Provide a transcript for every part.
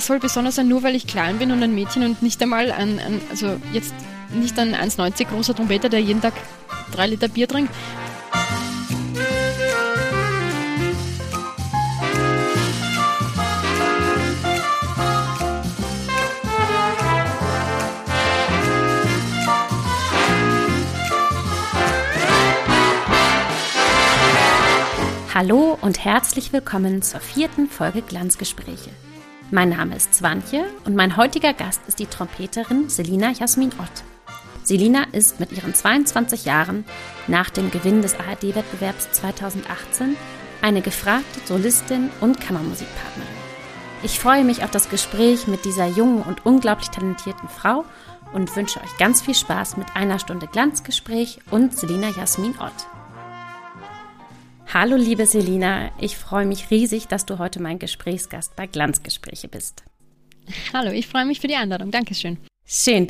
was soll besonders sein, nur weil ich klein bin und ein Mädchen und nicht einmal ein, ein also jetzt nicht ein 1,90 großer Trompeter, der jeden Tag drei Liter Bier trinkt. Hallo und herzlich willkommen zur vierten Folge Glanzgespräche. Mein Name ist Swantje und mein heutiger Gast ist die Trompeterin Selina Jasmin Ott. Selina ist mit ihren 22 Jahren nach dem Gewinn des ARD-Wettbewerbs 2018 eine gefragte Solistin und Kammermusikpartnerin. Ich freue mich auf das Gespräch mit dieser jungen und unglaublich talentierten Frau und wünsche euch ganz viel Spaß mit einer Stunde Glanzgespräch und Selina Jasmin Ott. Hallo liebe Selina, ich freue mich riesig, dass du heute mein Gesprächsgast bei Glanzgespräche bist. Hallo, ich freue mich für die Einladung. Dankeschön. Schön.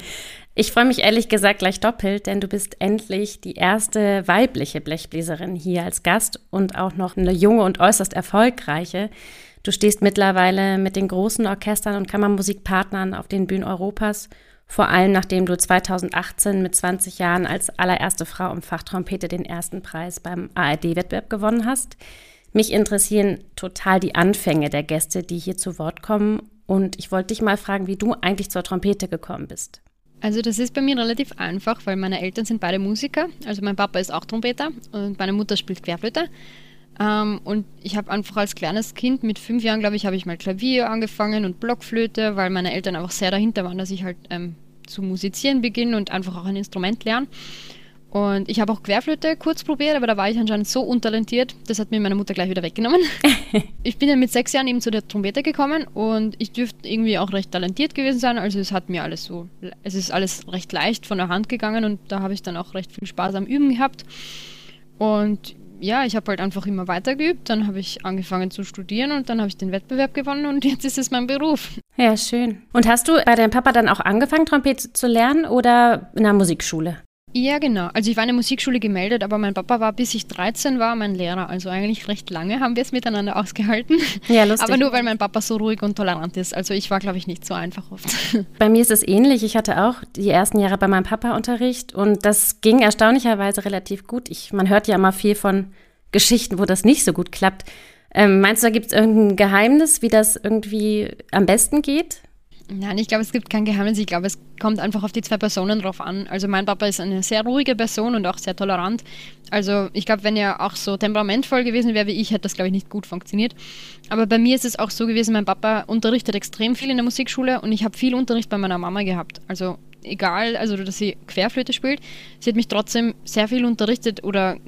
Ich freue mich ehrlich gesagt gleich doppelt, denn du bist endlich die erste weibliche Blechbläserin hier als Gast und auch noch eine junge und äußerst erfolgreiche. Du stehst mittlerweile mit den großen Orchestern und Kammermusikpartnern auf den Bühnen Europas vor allem nachdem du 2018 mit 20 Jahren als allererste Frau im Fach Trompete den ersten Preis beim ARD-Wettbewerb gewonnen hast. Mich interessieren total die Anfänge der Gäste, die hier zu Wort kommen. Und ich wollte dich mal fragen, wie du eigentlich zur Trompete gekommen bist. Also das ist bei mir relativ einfach, weil meine Eltern sind beide Musiker. Also mein Papa ist auch Trompeter und meine Mutter spielt Querflöte. Ähm, und ich habe einfach als kleines Kind mit fünf Jahren, glaube ich, habe ich mal Klavier angefangen und Blockflöte, weil meine Eltern einfach sehr dahinter waren, dass ich halt ähm, zu musizieren beginne und einfach auch ein Instrument lerne. Und ich habe auch Querflöte kurz probiert, aber da war ich anscheinend so untalentiert, das hat mir meine Mutter gleich wieder weggenommen. ich bin dann mit sechs Jahren eben zu der Trompete gekommen und ich dürfte irgendwie auch recht talentiert gewesen sein. Also es hat mir alles so, es ist alles recht leicht von der Hand gegangen und da habe ich dann auch recht viel Spaß am Üben gehabt. Und ja, ich habe halt einfach immer weiter geübt. Dann habe ich angefangen zu studieren und dann habe ich den Wettbewerb gewonnen und jetzt ist es mein Beruf. Ja, schön. Und hast du bei deinem Papa dann auch angefangen, Trompete zu lernen oder in der Musikschule? Ja, genau. Also ich war in der Musikschule gemeldet, aber mein Papa war, bis ich 13 war, mein Lehrer. Also eigentlich recht lange haben wir es miteinander ausgehalten. Ja, lustig. Aber nur, weil mein Papa so ruhig und tolerant ist. Also ich war, glaube ich, nicht so einfach oft. Bei mir ist es ähnlich. Ich hatte auch die ersten Jahre bei meinem Papa Unterricht und das ging erstaunlicherweise relativ gut. Ich, man hört ja immer viel von Geschichten, wo das nicht so gut klappt. Ähm, meinst du, da gibt es irgendein Geheimnis, wie das irgendwie am besten geht? Nein, ich glaube, es gibt kein Geheimnis. Ich glaube, es kommt einfach auf die zwei Personen drauf an. Also mein Papa ist eine sehr ruhige Person und auch sehr tolerant. Also ich glaube, wenn er auch so temperamentvoll gewesen wäre wie ich, hätte das, glaube ich, nicht gut funktioniert. Aber bei mir ist es auch so gewesen, mein Papa unterrichtet extrem viel in der Musikschule und ich habe viel Unterricht bei meiner Mama gehabt. Also egal, also dass sie Querflöte spielt, sie hat mich trotzdem sehr viel unterrichtet oder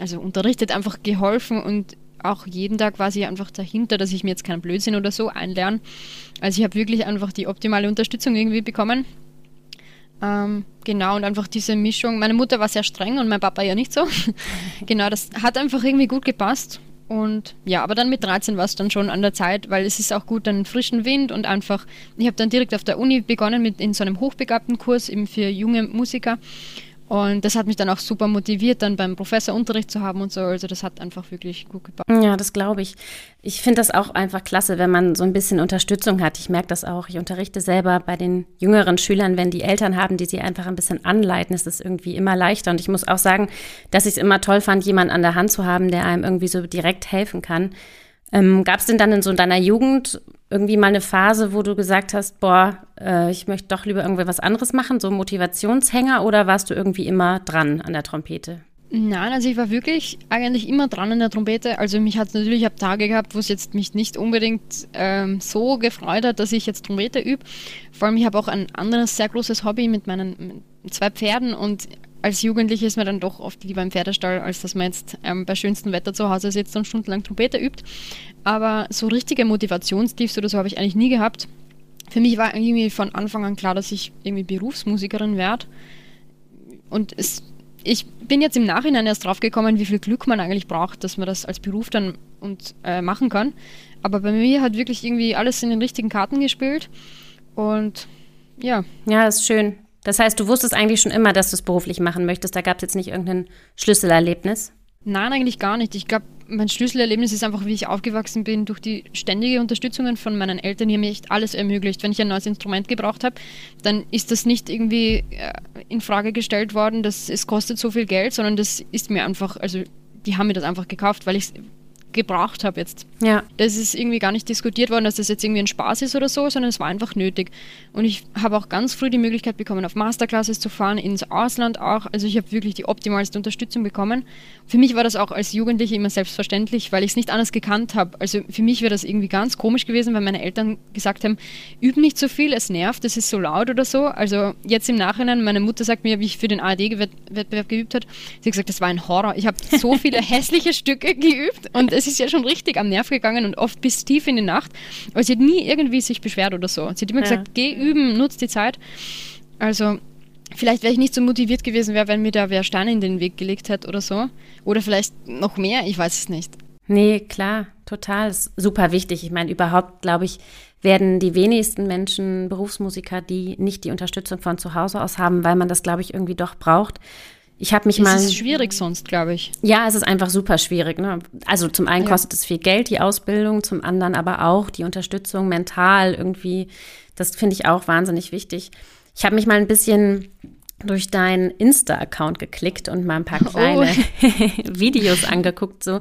also unterrichtet einfach geholfen und auch jeden Tag war sie einfach dahinter, dass ich mir jetzt keinen Blödsinn oder so einlerne. Also ich habe wirklich einfach die optimale Unterstützung irgendwie bekommen. Ähm, genau, und einfach diese Mischung. Meine Mutter war sehr streng und mein Papa ja nicht so. genau, das hat einfach irgendwie gut gepasst. Und ja, aber dann mit 13 war es dann schon an der Zeit, weil es ist auch gut, einen frischen Wind und einfach, ich habe dann direkt auf der Uni begonnen mit in so einem hochbegabten Kurs eben für junge Musiker. Und das hat mich dann auch super motiviert, dann beim Professor Unterricht zu haben und so. Also das hat einfach wirklich gut gepasst. Ja, das glaube ich. Ich finde das auch einfach klasse, wenn man so ein bisschen Unterstützung hat. Ich merke das auch. Ich unterrichte selber bei den jüngeren Schülern, wenn die Eltern haben, die sie einfach ein bisschen anleiten, ist es irgendwie immer leichter. Und ich muss auch sagen, dass ich es immer toll fand, jemanden an der Hand zu haben, der einem irgendwie so direkt helfen kann. Ähm, Gab es denn dann in so deiner Jugend irgendwie mal eine Phase, wo du gesagt hast, boah, äh, ich möchte doch lieber irgendwie was anderes machen, so Motivationshänger, oder warst du irgendwie immer dran an der Trompete? Nein, also ich war wirklich eigentlich immer dran an der Trompete. Also mich hat es natürlich, ich habe Tage gehabt, wo es jetzt mich nicht unbedingt ähm, so gefreut hat, dass ich jetzt Trompete übe. Vor allem, ich habe auch ein anderes sehr großes Hobby mit meinen zwei Pferden und als Jugendliche ist man dann doch oft lieber im Pferdestall, als dass man jetzt ähm, bei schönstem Wetter zu Hause sitzt und stundenlang Trompete übt. Aber so richtige Motivationstiefs oder so habe ich eigentlich nie gehabt. Für mich war irgendwie von Anfang an klar, dass ich irgendwie Berufsmusikerin werde. Und es, ich bin jetzt im Nachhinein erst drauf gekommen, wie viel Glück man eigentlich braucht, dass man das als Beruf dann und, äh, machen kann. Aber bei mir hat wirklich irgendwie alles in den richtigen Karten gespielt. Und ja. Ja, ist schön. Das heißt, du wusstest eigentlich schon immer, dass du es beruflich machen möchtest. Da gab es jetzt nicht irgendein Schlüsselerlebnis. Nein, eigentlich gar nicht. Ich glaube, mein Schlüsselerlebnis ist einfach, wie ich aufgewachsen bin, durch die ständige Unterstützung von meinen Eltern, die mir echt alles ermöglicht. Wenn ich ein neues Instrument gebraucht habe, dann ist das nicht irgendwie äh, in Frage gestellt worden, dass es kostet so viel Geld, sondern das ist mir einfach, also die haben mir das einfach gekauft, weil ich es gebraucht habe jetzt. Ja. Das ist irgendwie gar nicht diskutiert worden, dass das jetzt irgendwie ein Spaß ist oder so, sondern es war einfach nötig. Und ich habe auch ganz früh die Möglichkeit bekommen, auf Masterclasses zu fahren, ins Ausland auch. Also ich habe wirklich die optimalste Unterstützung bekommen. Für mich war das auch als Jugendliche immer selbstverständlich, weil ich es nicht anders gekannt habe. Also für mich wäre das irgendwie ganz komisch gewesen, wenn meine Eltern gesagt haben, üb nicht so viel, es nervt, es ist so laut oder so. Also jetzt im Nachhinein, meine Mutter sagt mir, wie ich für den ARD-Wettbewerb geübt habe, sie hat gesagt, das war ein Horror. Ich habe so viele hässliche Stücke geübt und es ist ja schon richtig am Nerv gegangen und oft bis tief in die Nacht. Aber sie hat nie irgendwie sich beschwert oder so. Sie hat immer ja. gesagt, geh üben, nutz die Zeit. Also vielleicht wäre ich nicht so motiviert gewesen, wäre, wenn mir da wer Steine in den Weg gelegt hätte oder so. Oder vielleicht noch mehr, ich weiß es nicht. Nee, klar, total. Ist super wichtig. Ich meine, überhaupt, glaube ich, werden die wenigsten Menschen Berufsmusiker, die nicht die Unterstützung von zu Hause aus haben, weil man das, glaube ich, irgendwie doch braucht. Ich habe mich es mal. Es ist schwierig sonst, glaube ich. Ja, es ist einfach super schwierig. Ne? Also zum einen ja. kostet es viel Geld, die Ausbildung, zum anderen aber auch die Unterstützung mental irgendwie. Das finde ich auch wahnsinnig wichtig. Ich habe mich mal ein bisschen durch deinen Insta-Account geklickt und mal ein paar oh. kleine oh. Videos angeguckt. So.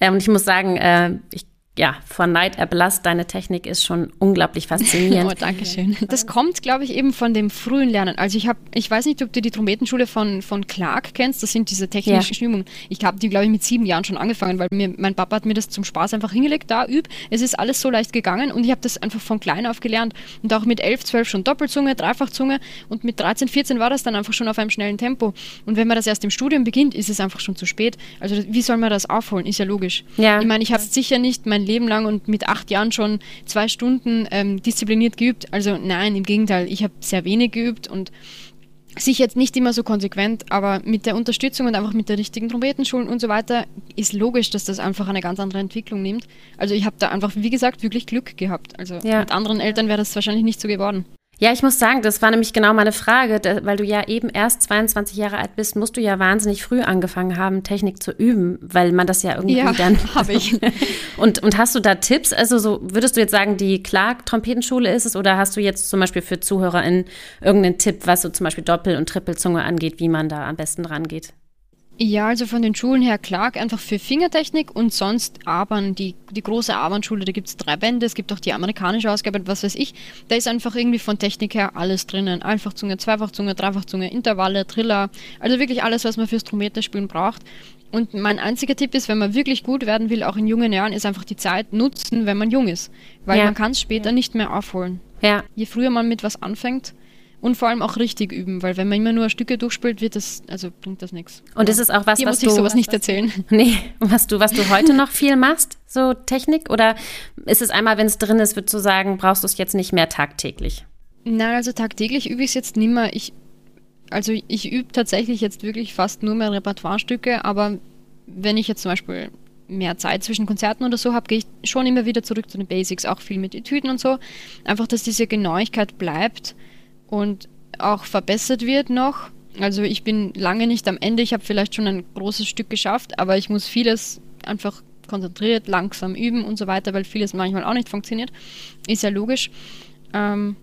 Ähm, und ich muss sagen, äh, ich ja, von Neid erblasst, deine Technik ist schon unglaublich faszinierend. oh, danke schön. Das kommt, glaube ich, eben von dem frühen Lernen. Also ich habe, ich weiß nicht, ob du die Trompetenschule von, von Clark kennst, das sind diese technischen ja. Übungen. Ich habe die, glaube ich, mit sieben Jahren schon angefangen, weil mir, mein Papa hat mir das zum Spaß einfach hingelegt, da üb. Es ist alles so leicht gegangen und ich habe das einfach von klein auf gelernt. Und auch mit elf, zwölf schon Doppelzunge, Dreifachzunge und mit 13, 14 war das dann einfach schon auf einem schnellen Tempo. Und wenn man das erst im Studium beginnt, ist es einfach schon zu spät. Also wie soll man das aufholen? Ist ja logisch. Ja. Ich meine, ich habe sicher nicht mein Leben lang und mit acht Jahren schon zwei Stunden ähm, diszipliniert geübt. Also nein, im Gegenteil, ich habe sehr wenig geübt und sicher jetzt nicht immer so konsequent, aber mit der Unterstützung und einfach mit der richtigen Trompetenschulen und so weiter ist logisch, dass das einfach eine ganz andere Entwicklung nimmt. Also ich habe da einfach, wie gesagt, wirklich Glück gehabt. Also ja. mit anderen Eltern wäre das wahrscheinlich nicht so geworden. Ja, ich muss sagen, das war nämlich genau meine Frage, weil du ja eben erst 22 Jahre alt bist, musst du ja wahnsinnig früh angefangen haben, Technik zu üben, weil man das ja irgendwie ja, dann. habe ich. und, und hast du da Tipps? Also so würdest du jetzt sagen, die Clark-Trompetenschule ist es oder hast du jetzt zum Beispiel für ZuhörerInnen irgendeinen Tipp, was so zum Beispiel Doppel- und Trippelzunge angeht, wie man da am besten rangeht? Ja, also von den Schulen her Clark einfach für Fingertechnik und sonst Abern, die, die große Abern-Schule, da gibt es drei Bände, es gibt auch die amerikanische Ausgabe, was weiß ich. Da ist einfach irgendwie von Technik her alles drinnen. Einfachzunge, Zweifachzunge, Dreifachzunge, Intervalle, Triller, also wirklich alles, was man fürs Trompeterspielen braucht. Und mein einziger Tipp ist, wenn man wirklich gut werden will, auch in jungen Jahren, ist einfach die Zeit nutzen, wenn man jung ist. Weil ja. man kann es später ja. nicht mehr aufholen. Ja. Je früher man mit was anfängt, und vor allem auch richtig üben, weil wenn man immer nur Stücke durchspielt, wird das, also bringt das nichts. Und ist es auch was, Hier was muss ich du sowas nicht erzählen? Nee, was du, was du heute noch viel machst, so Technik? Oder ist es einmal, wenn es drin ist, würdest du sagen, brauchst du es jetzt nicht mehr tagtäglich? Nein, also tagtäglich übe ich es jetzt nicht mehr. Ich, also ich übe tatsächlich jetzt wirklich fast nur mehr Repertoirestücke, aber wenn ich jetzt zum Beispiel mehr Zeit zwischen Konzerten oder so habe, gehe ich schon immer wieder zurück zu den Basics, auch viel mit Etüden und so. Einfach, dass diese Genauigkeit bleibt und auch verbessert wird noch. Also ich bin lange nicht am Ende, ich habe vielleicht schon ein großes Stück geschafft, aber ich muss vieles einfach konzentriert, langsam üben und so weiter, weil vieles manchmal auch nicht funktioniert. Ist ja logisch. Ähm,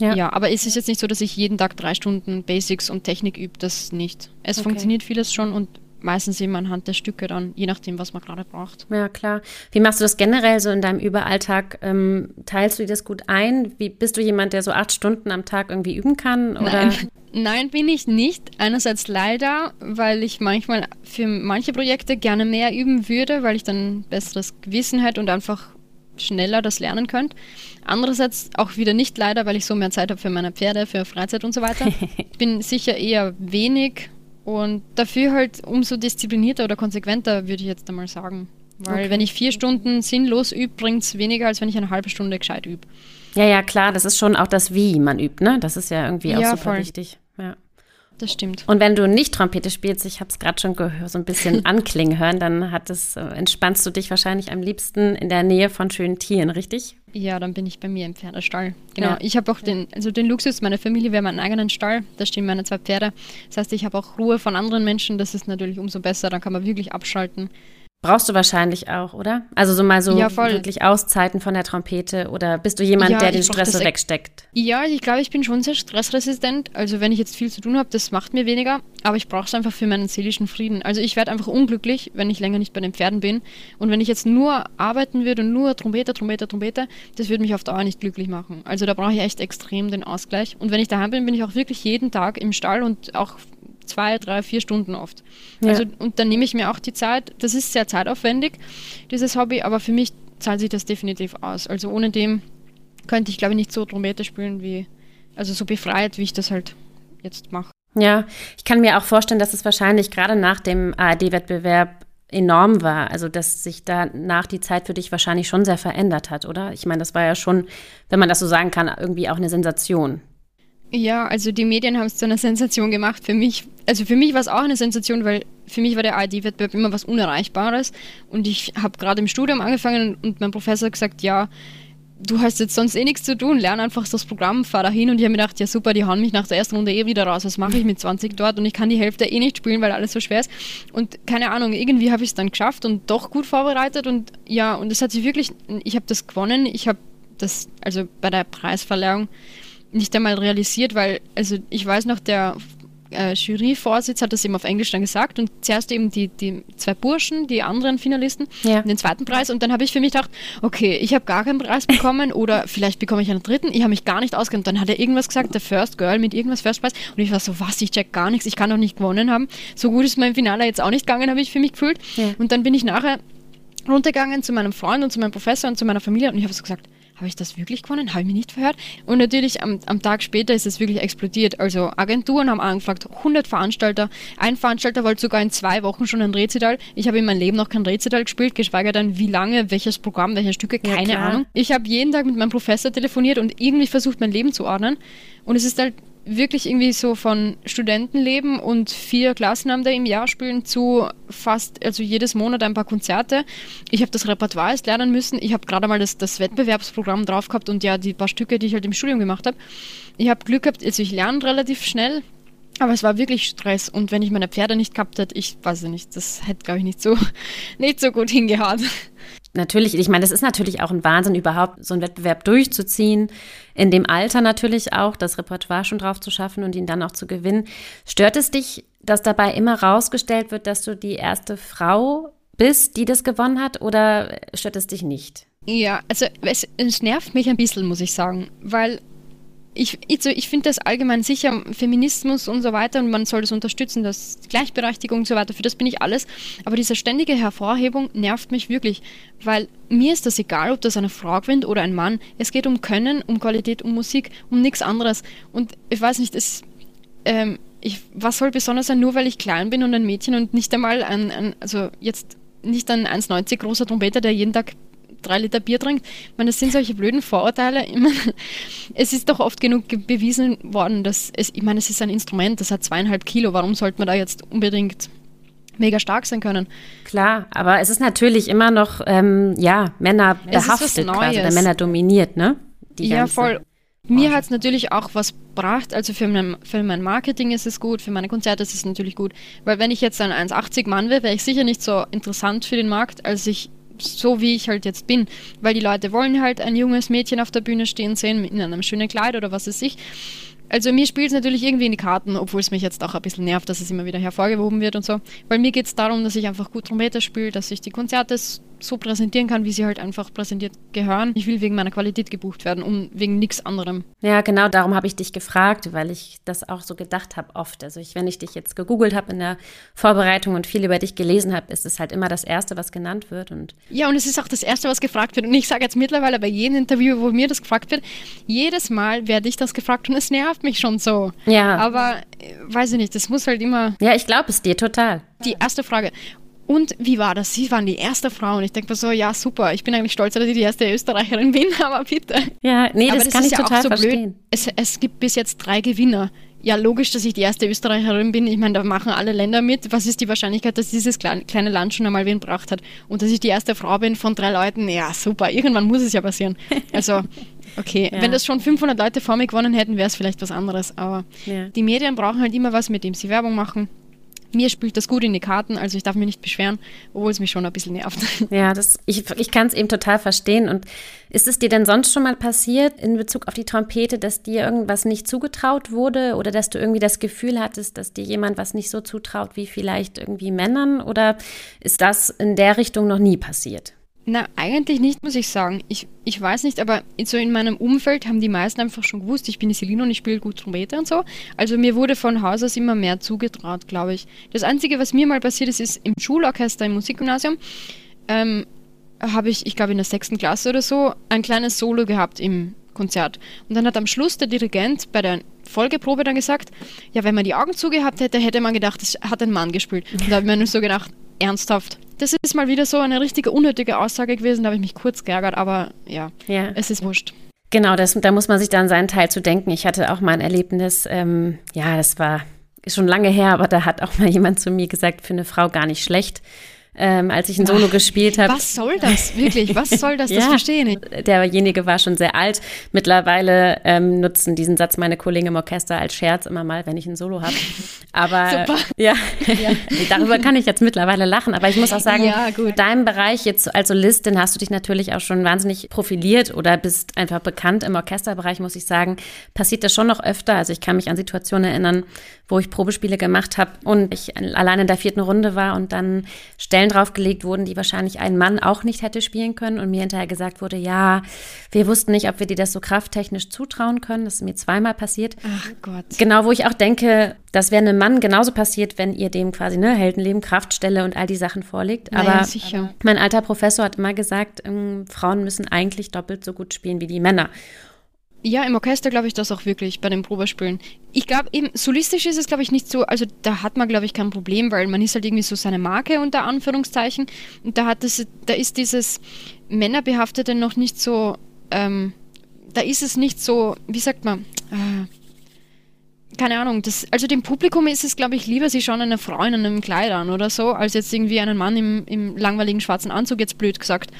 ja. ja. aber es ist jetzt nicht so, dass ich jeden Tag drei Stunden Basics und Technik übe, das nicht. Es okay. funktioniert vieles schon und meistens eben anhand der Stücke dann, je nachdem, was man gerade braucht. Ja, klar. Wie machst du das generell so in deinem Überalltag? Ähm, teilst du dir das gut ein? Wie, bist du jemand, der so acht Stunden am Tag irgendwie üben kann? Oder? Nein. Nein, bin ich nicht. Einerseits leider, weil ich manchmal für manche Projekte gerne mehr üben würde, weil ich dann besseres Gewissen hätte und einfach schneller das lernen könnte. Andererseits auch wieder nicht leider, weil ich so mehr Zeit habe für meine Pferde, für Freizeit und so weiter. bin sicher eher wenig und dafür halt umso disziplinierter oder konsequenter, würde ich jetzt einmal sagen. Weil okay. wenn ich vier Stunden sinnlos übe, bringt es weniger, als wenn ich eine halbe Stunde gescheit übe. Ja, ja, klar, das ist schon auch das Wie man übt, ne? Das ist ja irgendwie auch ja, super voll. wichtig. Ja. Das stimmt. Und wenn du nicht Trompete spielst, ich habe es gerade schon so ein bisschen anklingen hören, dann hat es, äh, entspannst du dich wahrscheinlich am liebsten in der Nähe von schönen Tieren, richtig? Ja, dann bin ich bei mir im Pferdestall. Genau. Ja. Ich habe auch den, also den Luxus, meine Familie, wir haben einen eigenen Stall, da stehen meine zwei Pferde. Das heißt, ich habe auch Ruhe von anderen Menschen, das ist natürlich umso besser, dann kann man wirklich abschalten. Brauchst du wahrscheinlich auch, oder? Also so mal so ja, wirklich Auszeiten von der Trompete oder bist du jemand, ja, der den Stress so wegsteckt? Ja, ich glaube, ich bin schon sehr stressresistent. Also wenn ich jetzt viel zu tun habe, das macht mir weniger, aber ich brauche es einfach für meinen seelischen Frieden. Also ich werde einfach unglücklich, wenn ich länger nicht bei den Pferden bin. Und wenn ich jetzt nur arbeiten würde und nur Trompete, Trompete, Trompete, das würde mich auf Dauer nicht glücklich machen. Also da brauche ich echt extrem den Ausgleich. Und wenn ich daheim bin, bin ich auch wirklich jeden Tag im Stall und auch zwei, drei, vier Stunden oft. Ja. Also, und dann nehme ich mir auch die Zeit, das ist sehr zeitaufwendig, dieses Hobby, aber für mich zahlt sich das definitiv aus. Also ohne dem könnte ich, glaube ich, nicht so Trompete spielen, wie, also so befreit, wie ich das halt jetzt mache. Ja, ich kann mir auch vorstellen, dass es wahrscheinlich gerade nach dem ARD-Wettbewerb enorm war. Also, dass sich danach die Zeit für dich wahrscheinlich schon sehr verändert hat, oder? Ich meine, das war ja schon, wenn man das so sagen kann, irgendwie auch eine Sensation. Ja, also die Medien haben es zu einer Sensation gemacht. Für mich, also für mich war es auch eine Sensation, weil für mich war der ARD-Wettbewerb immer was Unerreichbares. Und ich habe gerade im Studium angefangen und mein Professor hat gesagt, ja, du hast jetzt sonst eh nichts zu tun, lern einfach das Programm, fahr da hin. Und ich habe mir gedacht, ja super, die hauen mich nach der ersten Runde eh wieder raus. Was mache ich mit 20 dort? Und ich kann die Hälfte eh nicht spielen, weil alles so schwer ist. Und keine Ahnung, irgendwie habe ich es dann geschafft und doch gut vorbereitet. Und ja, und es hat sich wirklich, ich habe das gewonnen. Ich habe das, also bei der Preisverleihung, nicht einmal realisiert, weil, also ich weiß noch, der äh, Juryvorsitz hat das eben auf Englisch dann gesagt und zuerst eben die, die zwei Burschen, die anderen Finalisten, ja. den zweiten Preis und dann habe ich für mich gedacht, okay, ich habe gar keinen Preis bekommen oder vielleicht bekomme ich einen dritten, ich habe mich gar nicht ausgekannt. Dann hat er irgendwas gesagt, der First Girl mit irgendwas First Preis und ich war so, was, ich check gar nichts, ich kann doch nicht gewonnen haben. So gut ist mein Finale jetzt auch nicht gegangen, habe ich für mich gefühlt. Ja. Und dann bin ich nachher runtergegangen zu meinem Freund und zu meinem Professor und zu meiner Familie und ich habe so gesagt, habe ich das wirklich gewonnen? Habe ich mich nicht verhört? Und natürlich am, am Tag später ist es wirklich explodiert. Also Agenturen haben angefragt, 100 Veranstalter. Ein Veranstalter wollte sogar in zwei Wochen schon ein Rezital. Ich habe in meinem Leben noch kein Rezital gespielt, geschweige denn wie lange, welches Programm, welche Stücke, keine ja, Ahnung. Ich habe jeden Tag mit meinem Professor telefoniert und irgendwie versucht, mein Leben zu ordnen. Und es ist halt wirklich irgendwie so von Studentenleben und vier Klassenabende im Jahr spielen zu fast, also jedes Monat ein paar Konzerte. Ich habe das Repertoire erst lernen müssen. Ich habe gerade mal das, das Wettbewerbsprogramm drauf gehabt und ja, die paar Stücke, die ich halt im Studium gemacht habe. Ich habe Glück gehabt, also ich lerne relativ schnell, aber es war wirklich Stress und wenn ich meine Pferde nicht gehabt hätte, ich weiß nicht, das hätte, glaube ich, nicht so, nicht so gut hingehauen natürlich, ich meine, das ist natürlich auch ein Wahnsinn, überhaupt so einen Wettbewerb durchzuziehen. In dem Alter natürlich auch, das Repertoire schon drauf zu schaffen und ihn dann auch zu gewinnen. Stört es dich, dass dabei immer rausgestellt wird, dass du die erste Frau bist, die das gewonnen hat, oder stört es dich nicht? Ja, also es, es nervt mich ein bisschen, muss ich sagen, weil ich, ich, ich finde das allgemein sicher, Feminismus und so weiter, und man soll das unterstützen, das Gleichberechtigung und so weiter, für das bin ich alles. Aber diese ständige Hervorhebung nervt mich wirklich, weil mir ist das egal, ob das eine Frau gewinnt oder ein Mann. Es geht um Können, um Qualität, um Musik, um nichts anderes. Und ich weiß nicht, es, ähm, ich, was soll besonders sein, nur weil ich klein bin und ein Mädchen und nicht einmal ein, ein also jetzt nicht ein 1,90 großer Trompeter, der jeden Tag drei Liter Bier trinkt. Ich meine, das sind solche blöden Vorurteile. Ich meine, es ist doch oft genug bewiesen worden, dass es, ich meine, es ist ein Instrument, das hat zweieinhalb Kilo. Warum sollte man da jetzt unbedingt mega stark sein können? Klar, aber es ist natürlich immer noch, ähm, ja, Männer behaftet quasi, oder Männer dominiert, ne? Die ja, voll. Mir hat es natürlich auch was gebracht, also für mein, für mein Marketing ist es gut, für meine Konzerte ist es natürlich gut, weil wenn ich jetzt ein 1,80 Mann wäre, wäre ich sicher nicht so interessant für den Markt, als ich so wie ich halt jetzt bin. Weil die Leute wollen halt ein junges Mädchen auf der Bühne stehen sehen in einem schönen Kleid oder was weiß ich. Also mir spielt es natürlich irgendwie in die Karten, obwohl es mich jetzt auch ein bisschen nervt, dass es immer wieder hervorgehoben wird und so. Weil mir geht es darum, dass ich einfach gut Trompete spiele, dass ich die Konzerte so präsentieren kann, wie sie halt einfach präsentiert gehören. Ich will wegen meiner Qualität gebucht werden und wegen nichts anderem. Ja, genau, darum habe ich dich gefragt, weil ich das auch so gedacht habe oft. Also ich, wenn ich dich jetzt gegoogelt habe in der Vorbereitung und viel über dich gelesen habe, ist es halt immer das Erste, was genannt wird. Und ja, und es ist auch das Erste, was gefragt wird. Und ich sage jetzt mittlerweile bei jedem Interview, wo mir das gefragt wird, jedes Mal werde ich das gefragt und es nervt mich schon so. Ja. Aber äh, weiß ich nicht, das muss halt immer. Ja, ich glaube es dir total. Die erste Frage. Und wie war das? Sie waren die erste Frau und ich denke mir so, ja super, ich bin eigentlich stolz, dass ich die erste Österreicherin bin, aber bitte. Ja, nee, das, das kann ich ja total so verstehen. Es, es, gibt bis jetzt drei Gewinner. ja, logisch, dass ich die erste Österreicherin bin. Ich meine, da machen alle Länder mit. Was ist die Wahrscheinlichkeit, dass dieses kleine Land schon einmal wen gebracht hat? Und dass ich die erste Frau bin von drei Leuten, ja, super. Irgendwann muss es ja passieren. Also, okay. ja. Wenn das schon 500 Leute vor mir gewonnen hätten, wäre es vielleicht was anderes. Aber ja. die Medien brauchen halt immer was, mit dem sie Werbung machen mir spielt das gut in die Karten, also ich darf mich nicht beschweren, obwohl es mich schon ein bisschen nervt. Ja, das, ich, ich kann es eben total verstehen. Und ist es dir denn sonst schon mal passiert in Bezug auf die Trompete, dass dir irgendwas nicht zugetraut wurde oder dass du irgendwie das Gefühl hattest, dass dir jemand was nicht so zutraut wie vielleicht irgendwie Männern? Oder ist das in der Richtung noch nie passiert? Na, eigentlich nicht, muss ich sagen. Ich, ich weiß nicht, aber so in meinem Umfeld haben die meisten einfach schon gewusst, ich bin die Selina und ich spiele gut Trompete und so. Also mir wurde von Haus aus immer mehr zugetraut, glaube ich. Das Einzige, was mir mal passiert ist, ist im Schulorchester im Musikgymnasium, ähm, habe ich, ich glaube in der sechsten Klasse oder so, ein kleines Solo gehabt im Konzert. Und dann hat am Schluss der Dirigent bei der Folgeprobe dann gesagt, ja, wenn man die Augen zugehabt hätte, hätte man gedacht, es hat ein Mann gespielt. Und da habe ich mir nur so gedacht, ernsthaft. Das ist mal wieder so eine richtige unnötige Aussage gewesen, da habe ich mich kurz geärgert, aber ja, ja. es ist wurscht. Genau, das, da muss man sich dann seinen Teil zu denken. Ich hatte auch mal ein Erlebnis, ähm, ja, das war schon lange her, aber da hat auch mal jemand zu mir gesagt, für eine Frau gar nicht schlecht ähm, als ich ein Solo Ach, gespielt habe. Was soll das wirklich? Was soll das? Das ja, verstehe ich nicht. Derjenige war schon sehr alt. Mittlerweile ähm, nutzen diesen Satz meine Kollegen im Orchester als Scherz immer mal, wenn ich ein Solo habe. Aber Super. ja, ja. darüber kann ich jetzt mittlerweile lachen. Aber ich muss auch sagen, ja, gut. deinem Bereich jetzt als Solistin hast du dich natürlich auch schon wahnsinnig profiliert oder bist einfach bekannt im Orchesterbereich, muss ich sagen. Passiert das schon noch öfter. Also ich kann mich an Situationen erinnern, wo ich Probespiele gemacht habe und ich allein in der vierten Runde war und dann Stellen draufgelegt wurden, die wahrscheinlich ein Mann auch nicht hätte spielen können und mir hinterher gesagt wurde, ja, wir wussten nicht, ob wir dir das so krafttechnisch zutrauen können. Das ist mir zweimal passiert. Ach Gott. Genau, wo ich auch denke, das wäre einem Mann genauso passiert, wenn ihr dem quasi ne, Heldenleben, Kraftstelle und all die Sachen vorlegt. Aber naja, sicher. mein alter Professor hat immer gesagt, ähm, Frauen müssen eigentlich doppelt so gut spielen wie die Männer. Ja, im Orchester glaube ich das auch wirklich bei den Probespielen. Ich glaube eben, solistisch ist es glaube ich nicht so, also da hat man glaube ich kein Problem, weil man ist halt irgendwie so seine Marke unter Anführungszeichen und da hat es, da ist dieses Männerbehaftete noch nicht so, ähm, da ist es nicht so, wie sagt man, äh, keine Ahnung, das, also dem Publikum ist es, glaube ich, lieber, sie schauen eine Frau in einem Kleid an oder so, als jetzt irgendwie einen Mann im, im langweiligen schwarzen Anzug, jetzt blöd gesagt.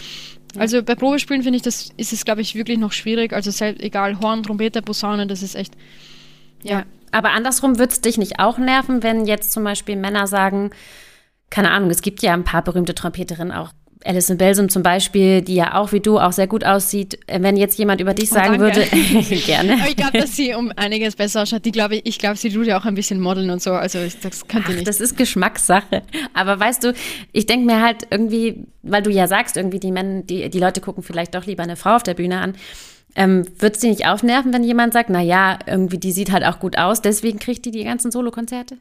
Also bei Probespielen finde ich, das ist es, glaube ich, wirklich noch schwierig. Also selbst, egal, Horn, Trompete, Posaune, das ist echt. Ja. ja. Aber andersrum würde es dich nicht auch nerven, wenn jetzt zum Beispiel Männer sagen, keine Ahnung, es gibt ja ein paar berühmte Trompeterinnen auch, Alison Belsum zum Beispiel, die ja auch wie du auch sehr gut aussieht, wenn jetzt jemand über dich oh, sagen würde, gerne. Aber ich glaube, dass sie um einiges besser ausschaut. Die glaube ich, ich glaube, sie tut ja auch ein bisschen modeln und so. Also das könnte Ach, nicht. Das ist Geschmackssache. Aber weißt du, ich denke mir halt irgendwie, weil du ja sagst, irgendwie die Männer, die, die Leute gucken vielleicht doch lieber eine Frau auf der Bühne an. Ähm, Wird es dir nicht aufnerven, wenn jemand sagt, na ja, irgendwie die sieht halt auch gut aus, deswegen kriegt die die ganzen Solokonzerte?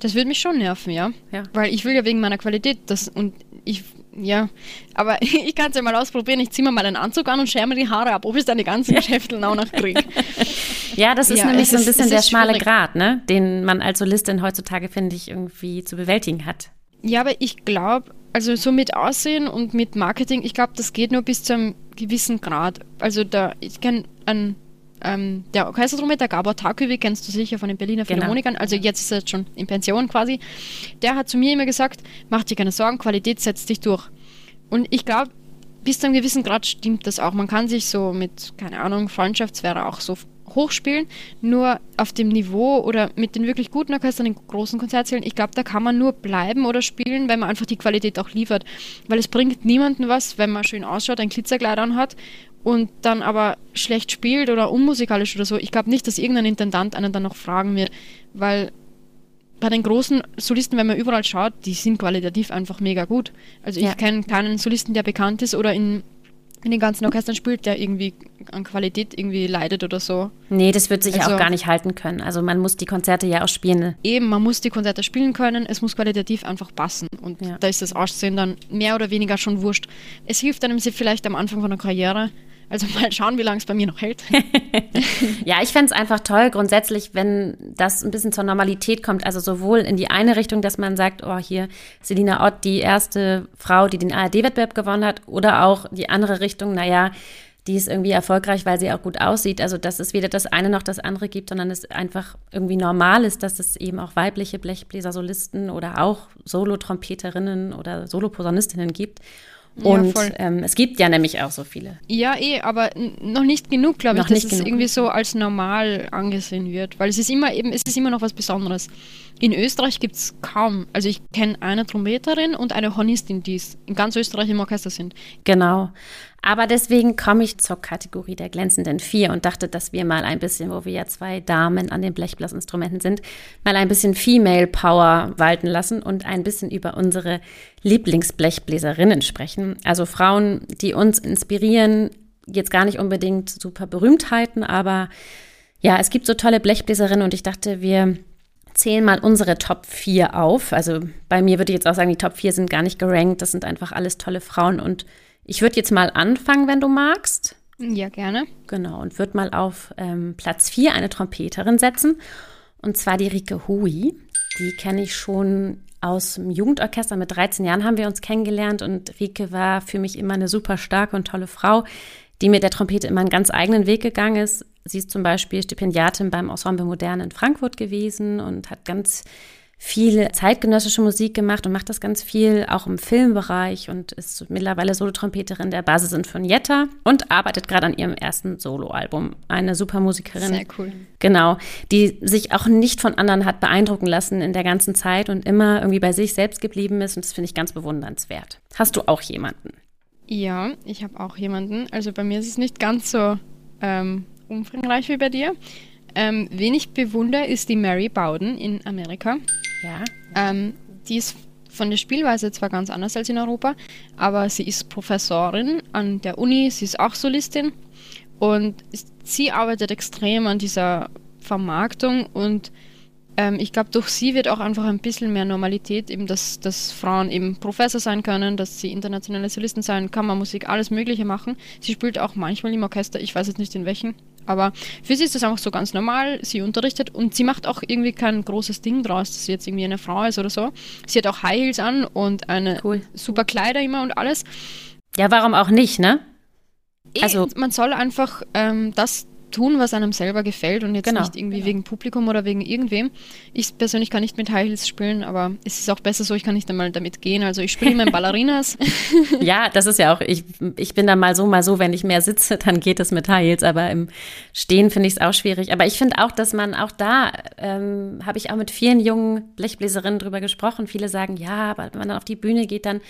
Das würde mich schon nerven, ja. ja. Weil ich will ja wegen meiner Qualität das und ich ja, aber ich kann es ja mal ausprobieren. Ich ziehe mir mal einen Anzug an und schere mir die Haare ab, ob ich dann die ganzen Geschäfte auch noch kriege. ja, das ist ja, nämlich so ein bisschen der schmale schwierig. Grad, ne? den man als Solistin heutzutage, finde ich, irgendwie zu bewältigen hat. Ja, aber ich glaube, also so mit Aussehen und mit Marketing, ich glaube, das geht nur bis zu einem gewissen Grad. Also da, ich kenne einen ähm, der Orchestertrompeter Gabor Taküwi, kennst du sicher von den Berliner genau. Philharmonikern, also jetzt ist er jetzt schon in Pension quasi, der hat zu mir immer gesagt, mach dir keine Sorgen, Qualität setzt dich durch. Und ich glaube, bis zu einem gewissen Grad stimmt das auch. Man kann sich so mit, keine Ahnung, Freundschaftssphäre auch so hochspielen, nur auf dem Niveau oder mit den wirklich guten Orchestern in großen Konzertsälen, ich glaube, da kann man nur bleiben oder spielen, weil man einfach die Qualität auch liefert. Weil es bringt niemandem was, wenn man schön ausschaut, ein Glitzerkleid anhat und dann aber schlecht spielt oder unmusikalisch oder so. Ich glaube nicht, dass irgendein Intendant einen dann noch fragen wird, weil bei den großen Solisten, wenn man überall schaut, die sind qualitativ einfach mega gut. Also ja. ich kenne keinen Solisten, der bekannt ist oder in, in den ganzen Orchestern spielt, der irgendwie an Qualität irgendwie leidet oder so. Nee, das wird sich also, auch gar nicht halten können. Also man muss die Konzerte ja auch spielen. Eben, man muss die Konzerte spielen können, es muss qualitativ einfach passen. Und ja. da ist das Aussehen dann mehr oder weniger schon wurscht. Es hilft einem vielleicht am Anfang von der Karriere, also mal schauen, wie lange es bei mir noch hält. ja, ich fände es einfach toll, grundsätzlich, wenn das ein bisschen zur Normalität kommt. Also sowohl in die eine Richtung, dass man sagt, oh, hier Selina Ott, die erste Frau, die den ARD-Wettbewerb gewonnen hat, oder auch die andere Richtung, naja, die ist irgendwie erfolgreich, weil sie auch gut aussieht. Also, dass es weder das eine noch das andere gibt, sondern es einfach irgendwie normal ist, dass es eben auch weibliche Blechbläser-Solisten oder auch Solotrompeterinnen oder Soloposaunistinnen gibt. Und ja, ähm, es gibt ja nämlich auch so viele. Ja, eh, aber noch nicht genug, glaube ich, dass es irgendwie so als normal angesehen wird. Weil es ist immer eben, es ist immer noch was Besonderes. In Österreich gibt es kaum, also ich kenne eine Trompeterin und eine Hornistin, die in ganz Österreich im Orchester sind. Genau. Aber deswegen komme ich zur Kategorie der glänzenden Vier und dachte, dass wir mal ein bisschen, wo wir ja zwei Damen an den Blechblasinstrumenten sind, mal ein bisschen Female Power walten lassen und ein bisschen über unsere Lieblingsblechbläserinnen sprechen. Also Frauen, die uns inspirieren, jetzt gar nicht unbedingt super Berühmtheiten, aber ja, es gibt so tolle Blechbläserinnen und ich dachte, wir zählen mal unsere Top 4 auf. Also bei mir würde ich jetzt auch sagen, die Top 4 sind gar nicht gerankt. Das sind einfach alles tolle Frauen und ich würde jetzt mal anfangen, wenn du magst. Ja, gerne. Genau, und würde mal auf ähm, Platz 4 eine Trompeterin setzen. Und zwar die Rike Hui. Die kenne ich schon aus dem Jugendorchester. Mit 13 Jahren haben wir uns kennengelernt und Rike war für mich immer eine super starke und tolle Frau, die mit der Trompete immer einen ganz eigenen Weg gegangen ist. Sie ist zum Beispiel Stipendiatin beim Ensemble Moderne in Frankfurt gewesen und hat ganz viel zeitgenössische Musik gemacht und macht das ganz viel, auch im Filmbereich und ist mittlerweile Solotrompeterin der Basissinfonietta und arbeitet gerade an ihrem ersten Soloalbum. Eine super Musikerin. Sehr cool. Genau, die sich auch nicht von anderen hat beeindrucken lassen in der ganzen Zeit und immer irgendwie bei sich selbst geblieben ist und das finde ich ganz bewundernswert. Hast du auch jemanden? Ja, ich habe auch jemanden. Also bei mir ist es nicht ganz so ähm, umfangreich wie bei dir. Ähm, wen ich bewundere, ist die Mary Bowden in Amerika. Ja. Ähm, die ist von der Spielweise zwar ganz anders als in Europa, aber sie ist Professorin an der Uni, sie ist auch Solistin und sie arbeitet extrem an dieser Vermarktung und ähm, ich glaube, durch sie wird auch einfach ein bisschen mehr Normalität, eben, dass, dass Frauen eben Professor sein können, dass sie internationale Solisten sein, Kammermusik, alles Mögliche machen. Sie spielt auch manchmal im Orchester, ich weiß jetzt nicht in welchen, aber für sie ist das einfach so ganz normal. Sie unterrichtet und sie macht auch irgendwie kein großes Ding draus, dass sie jetzt irgendwie eine Frau ist oder so. Sie hat auch High Heels an und eine cool. super Kleider immer und alles. Ja, warum auch nicht, ne? Eh, also man soll einfach ähm, das tun, was einem selber gefällt und jetzt genau, nicht irgendwie genau. wegen Publikum oder wegen irgendwem. Ich persönlich kann nicht mit High Heels spielen, aber es ist auch besser so, ich kann nicht einmal damit gehen. Also ich spiele immer in Ballerinas. ja, das ist ja auch, ich, ich bin da mal so, mal so, wenn ich mehr sitze, dann geht es mit High Heels, aber im Stehen finde ich es auch schwierig. Aber ich finde auch, dass man auch da, ähm, habe ich auch mit vielen jungen Blechbläserinnen drüber gesprochen. Viele sagen, ja, aber wenn man dann auf die Bühne geht, dann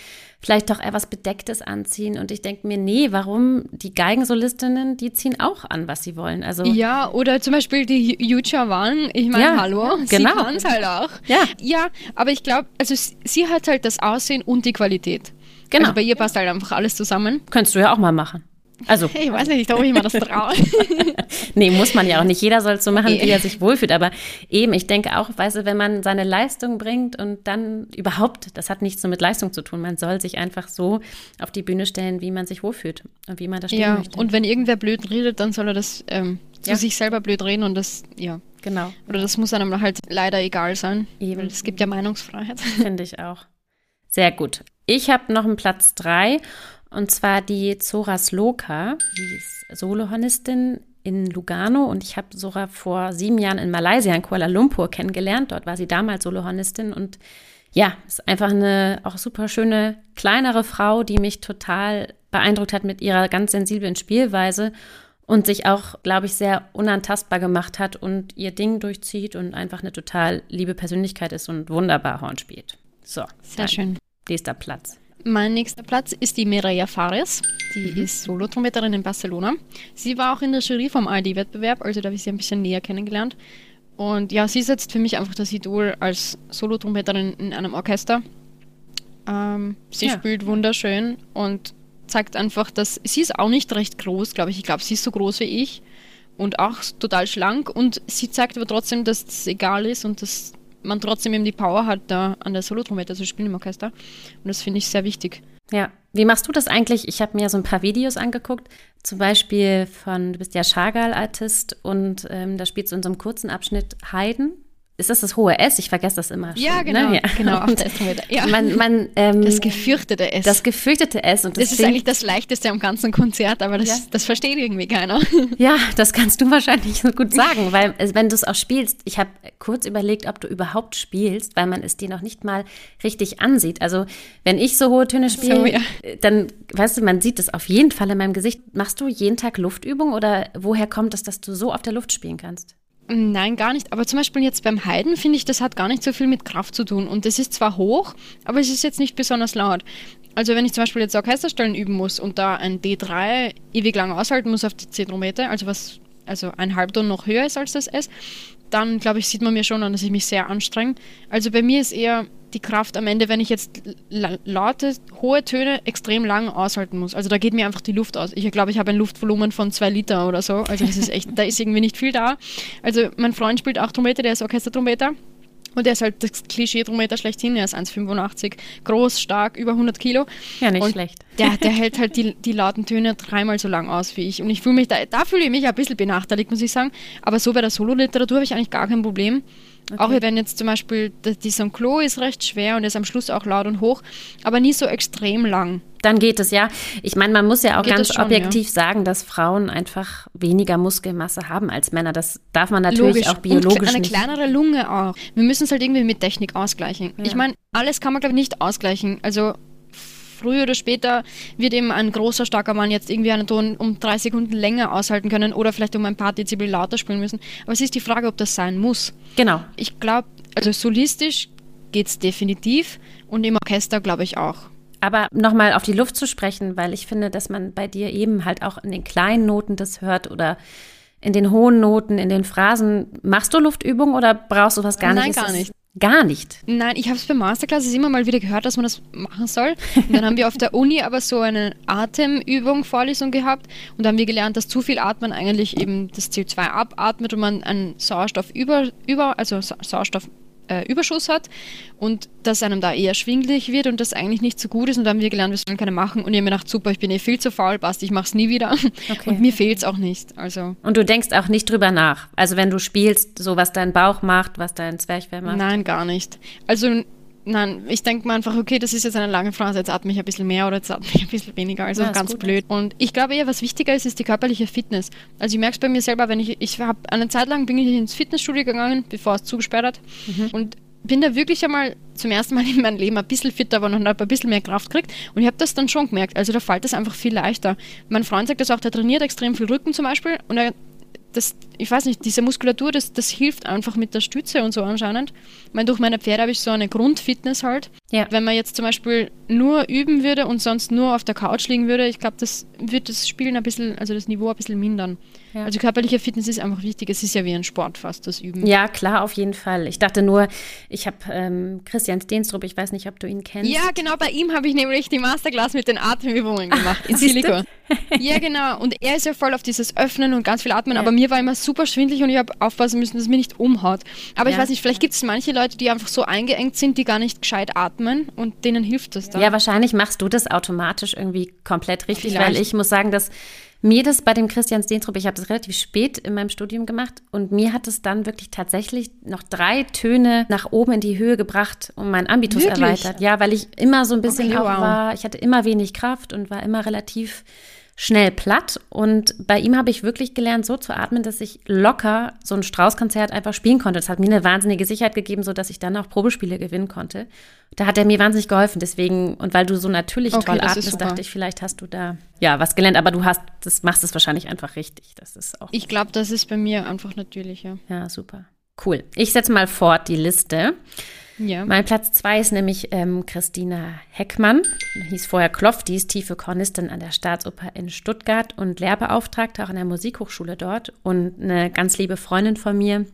vielleicht doch eher was Bedecktes anziehen. Und ich denke mir, nee, warum? Die Geigensolistinnen, die ziehen auch an, was sie wollen. Also ja, oder zum Beispiel die Yucha Wang. Ich meine, ja, hallo, genau. sie kann es halt auch. Ja, ja aber ich glaube, also sie hat halt das Aussehen und die Qualität. Genau. Also bei ihr passt halt einfach alles zusammen. Könntest du ja auch mal machen. Also. Ich weiß nicht, ob ich mir das traue. nee, muss man ja auch nicht. Jeder soll es so machen, wie er sich wohlfühlt. Aber eben, ich denke auch, weißt du, wenn man seine Leistung bringt und dann überhaupt, das hat nichts so mit Leistung zu tun. Man soll sich einfach so auf die Bühne stellen, wie man sich wohlfühlt und wie man da stehen ja, möchte. Und wenn irgendwer blöd redet, dann soll er das ähm, zu ja. sich selber blöd reden und das, ja. Genau. Oder das muss einem halt leider egal sein. Eben. Weil es gibt ja Meinungsfreiheit. Finde ich auch. Sehr gut. Ich habe noch einen Platz drei und zwar die Zora Sloka, die ist Solohornistin in Lugano und ich habe Zora vor sieben Jahren in Malaysia, in Kuala Lumpur kennengelernt. Dort war sie damals Solohornistin und ja, ist einfach eine auch super schöne, kleinere Frau, die mich total beeindruckt hat mit ihrer ganz sensiblen Spielweise und sich auch, glaube ich, sehr unantastbar gemacht hat und ihr Ding durchzieht und einfach eine total liebe Persönlichkeit ist und wunderbar Horn spielt. So, sehr schön. Nächster Platz. Mein nächster Platz ist die Mireia Fares. Die mhm. ist Solotrompeterin in Barcelona. Sie war auch in der Jury vom ID-Wettbewerb, also da habe ich sie ein bisschen näher kennengelernt. Und ja, sie setzt für mich einfach das Idol als Solotrompeterin in einem Orchester. Ähm, sie ja. spielt wunderschön und zeigt einfach, dass sie ist auch nicht recht groß, glaube ich. Ich glaube, sie ist so groß wie ich und auch total schlank. Und sie zeigt aber trotzdem, dass es egal ist und dass man trotzdem eben die Power hat, da an der Solotrompete zu spielen im Orchester. Und das finde ich sehr wichtig. Ja. Wie machst du das eigentlich? Ich habe mir so ein paar Videos angeguckt, zum Beispiel von, du bist ja Chagall-Artist und ähm, da spielst du in so einem kurzen Abschnitt Haydn. Ist das das hohe S? Ich vergesse das immer. Ja, schon, genau. Ne? Ja. Genau, auf der Trompete. Ja. Man, man, ähm, das gefürchtete S. Das gefürchtete S. Und das, das ist eigentlich das Leichteste am ganzen Konzert, aber das, ja. das versteht irgendwie keiner. Ja, das kannst du wahrscheinlich so gut sagen, weil wenn du es auch spielst, ich habe kurz überlegt, ob du überhaupt spielst, weil man es dir noch nicht mal richtig ansieht. Also wenn ich so hohe Töne spiele, so, ja. dann, weißt du, man sieht es auf jeden Fall in meinem Gesicht. Machst du jeden Tag Luftübung oder woher kommt es, dass du so auf der Luft spielen kannst? Nein, gar nicht. Aber zum Beispiel jetzt beim Heiden finde ich, das hat gar nicht so viel mit Kraft zu tun. Und das ist zwar hoch, aber es ist jetzt nicht besonders laut. Also wenn ich zum Beispiel jetzt Orchesterstellen üben muss und da ein D3 ewig lang aushalten muss auf die C-Trompete, also was also ein Halbton noch höher ist als das S, dann glaube ich, sieht man mir schon an, dass ich mich sehr anstrenge. Also bei mir ist eher die Kraft am Ende, wenn ich jetzt laute, hohe Töne extrem lang aushalten muss. Also da geht mir einfach die Luft aus. Ich glaube, ich habe ein Luftvolumen von zwei Liter oder so. Also das ist echt, da ist irgendwie nicht viel da. Also mein Freund spielt auch Trompete, der ist Orchestertrompeter. Und er ist halt das Klischee-Trometer schlechthin. Er ist 1,85 groß, stark, über 100 Kilo. Ja, nicht und schlecht. Der, der hält halt die, die lauten Töne dreimal so lang aus wie ich. Und ich fühle mich da, da fühle ich mich ein bisschen benachteiligt, muss ich sagen. Aber so bei der Sololiteratur habe ich eigentlich gar kein Problem. Okay. Auch wenn jetzt zum Beispiel die St. Klo ist recht schwer und ist am Schluss auch laut und hoch, aber nie so extrem lang. Dann geht es ja. Ich meine, man muss ja auch geht ganz schon, objektiv ja. sagen, dass Frauen einfach weniger Muskelmasse haben als Männer. Das darf man natürlich Logisch. auch biologisch und eine nicht. kleinere Lunge auch. Wir müssen es halt irgendwie mit Technik ausgleichen. Ja. Ich meine, alles kann man glaube ich nicht ausgleichen. Also früher oder später wird eben ein großer, starker Mann jetzt irgendwie einen Ton um drei Sekunden länger aushalten können oder vielleicht um ein paar Dezibel lauter spielen müssen. Aber es ist die Frage, ob das sein muss. Genau. Ich glaube, also solistisch geht es definitiv und im Orchester glaube ich auch. Aber nochmal auf die Luft zu sprechen, weil ich finde, dass man bei dir eben halt auch in den kleinen Noten das hört oder in den hohen Noten, in den Phrasen. Machst du Luftübungen oder brauchst du was gar Nein, nicht? Nein, gar nicht. Gar nicht. Nein, ich habe es bei Masterclasses immer mal wieder gehört, dass man das machen soll. Und dann haben wir auf der Uni aber so eine Atemübung, Vorlesung gehabt und da haben wir gelernt, dass zu viel Atmen eigentlich eben das CO2 abatmet und man einen Sauerstoff über, über also Sauerstoff äh, Überschuss hat und dass einem da eher schwindlig wird und das eigentlich nicht so gut ist. Und da haben wir gelernt, wir sollen keine machen. Und ich habe mir gedacht, super, ich bin eh viel zu faul, passt, ich mache es nie wieder. Okay. Und mir fehlt es auch nicht. Also. Und du denkst auch nicht drüber nach. Also wenn du spielst, so was dein Bauch macht, was dein Zwerchfell macht. Nein, gar nicht. Also Nein, ich denke mir einfach, okay, das ist jetzt eine lange Phrase, jetzt atme ich ein bisschen mehr oder jetzt atme ich ein bisschen weniger, also ja, ganz blöd. Und ich glaube eher, was wichtiger ist, ist die körperliche Fitness. Also ich merke es bei mir selber, wenn ich, ich habe eine Zeit lang bin ich ins Fitnessstudio gegangen, bevor es zugesperrt hat mhm. und bin da wirklich einmal zum ersten Mal in meinem Leben ein bisschen fitter und habe ein bisschen mehr Kraft gekriegt. Und ich habe das dann schon gemerkt. Also da fällt es einfach viel leichter. Mein Freund sagt das auch, der trainiert extrem viel Rücken zum Beispiel und er das, ich weiß nicht, diese Muskulatur, das, das hilft einfach mit der Stütze und so anscheinend. Ich meine, durch meine Pferde habe ich so eine Grundfitness halt. Ja. Wenn man jetzt zum Beispiel nur üben würde und sonst nur auf der Couch liegen würde, ich glaube, das wird das Spielen ein bisschen, also das Niveau ein bisschen mindern. Ja. Also körperliche Fitness ist einfach wichtig. Es ist ja wie ein Sport fast, das Üben. Ja, klar, auf jeden Fall. Ich dachte nur, ich habe ähm, Christian Steenstrup, ich weiß nicht, ob du ihn kennst. Ja, genau, bei ihm habe ich nämlich die Masterclass mit den Atemübungen gemacht in Silicon. ja, genau. Und er ist ja voll auf dieses Öffnen und ganz viel Atmen, ja. aber mir war immer super schwindlig und ich habe aufpassen müssen, dass es mir nicht umhaut. Aber ja. ich weiß nicht, vielleicht gibt es manche Leute, die einfach so eingeengt sind, die gar nicht gescheit atmen und denen hilft das dann. Ja, wahrscheinlich machst du das automatisch irgendwie komplett richtig, vielleicht. weil ich muss sagen, dass mir das bei dem Christian Steentrup, ich habe das relativ spät in meinem Studium gemacht und mir hat es dann wirklich tatsächlich noch drei Töne nach oben in die Höhe gebracht und mein Ambitus wirklich? erweitert. Ja, weil ich immer so ein bisschen okay, auch wow. war, ich hatte immer wenig Kraft und war immer relativ schnell platt. Und bei ihm habe ich wirklich gelernt, so zu atmen, dass ich locker so ein Straußkonzert einfach spielen konnte. Das hat mir eine wahnsinnige Sicherheit gegeben, sodass ich dann auch Probespiele gewinnen konnte. Da hat er mir wahnsinnig geholfen. Deswegen, und weil du so natürlich okay, toll atmest, dachte ich, vielleicht hast du da ja was gelernt. Aber du hast, das machst es wahrscheinlich einfach richtig. Das ist auch. Ich glaube, das ist bei mir einfach natürlicher. Ja, super. Cool. Ich setze mal fort die Liste. Ja. Mein Platz zwei ist nämlich ähm, Christina Heckmann, hieß vorher Kloff, die ist tiefe Kornistin an der Staatsoper in Stuttgart und Lehrbeauftragte auch an der Musikhochschule dort und eine ganz liebe Freundin von mir.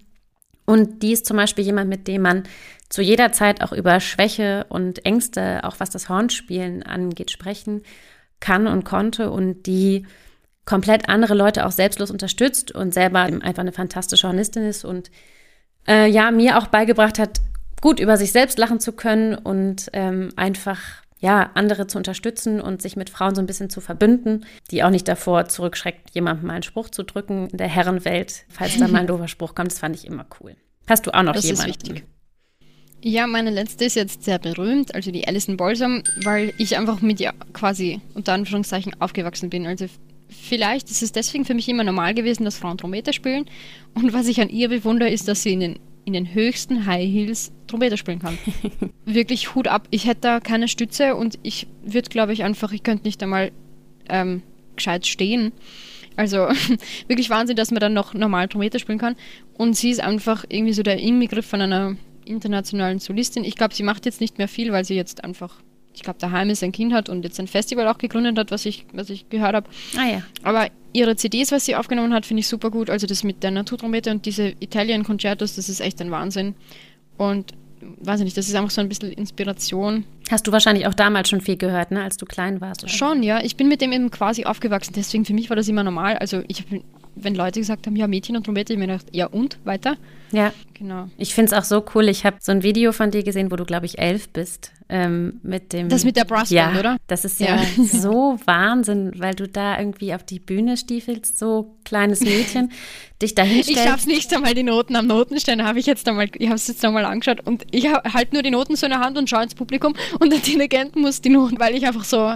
Und die ist zum Beispiel jemand, mit dem man zu jeder Zeit auch über Schwäche und Ängste, auch was das Hornspielen angeht, sprechen kann und konnte und die komplett andere Leute auch selbstlos unterstützt und selber einfach eine fantastische Hornistin ist und äh, ja, mir auch beigebracht hat, gut über sich selbst lachen zu können und ähm, einfach ja, andere zu unterstützen und sich mit Frauen so ein bisschen zu verbünden, die auch nicht davor zurückschreckt, jemandem mal einen Spruch zu drücken in der Herrenwelt, falls da mal ein doofer Spruch kommt. Das fand ich immer cool. Hast du auch noch das jemanden? ist wichtig. Ja, meine letzte ist jetzt sehr berühmt, also die Alison Balsam, weil ich einfach mit ihr quasi unter Anführungszeichen aufgewachsen bin. Also vielleicht ist es deswegen für mich immer normal gewesen, dass Frauen Trompete spielen. Und was ich an ihr bewundere, ist, dass sie in den, in den höchsten High Heels Trompete spielen kann. Wirklich Hut ab. Ich hätte da keine Stütze und ich würde, glaube ich, einfach, ich könnte nicht einmal ähm, gescheit stehen. Also wirklich Wahnsinn, dass man dann noch normal Trompete spielen kann. Und sie ist einfach irgendwie so der Inbegriff von einer internationalen Solistin. Ich glaube, sie macht jetzt nicht mehr viel, weil sie jetzt einfach, ich glaube, daheim ist, ein Kind hat und jetzt ein Festival auch gegründet hat, was ich, was ich gehört habe. Ah ja. Aber ihre CDs, was sie aufgenommen hat, finde ich super gut. Also das mit der Naturtrompete und diese Italian Concertos, das ist echt ein Wahnsinn. Und weiß ich nicht, das ist einfach so ein bisschen Inspiration. Hast du wahrscheinlich auch damals schon viel gehört, ne, als du klein warst? Oder? Schon, ja. Ich bin mit dem eben quasi aufgewachsen. Deswegen für mich war das immer normal. Also ich habe wenn Leute gesagt haben, ja, Mädchen und Trompete, ich mir gedacht, ja und, weiter? Ja. Genau. Ich finde es auch so cool. Ich habe so ein Video von dir gesehen, wo du, glaube ich, elf bist. Ähm, mit dem. Das mit der Brassband, ja, oder? Das ist ja, ja, so Wahnsinn, weil du da irgendwie auf die Bühne stiefelst, so kleines Mädchen, dich da hinstellst. Ich schaff's nicht einmal die Noten am Notenständer, habe ich jetzt einmal, ich habe es jetzt einmal angeschaut und ich halte nur die Noten so in der Hand und schaue ins Publikum und der Dirigent muss die Noten, weil ich einfach so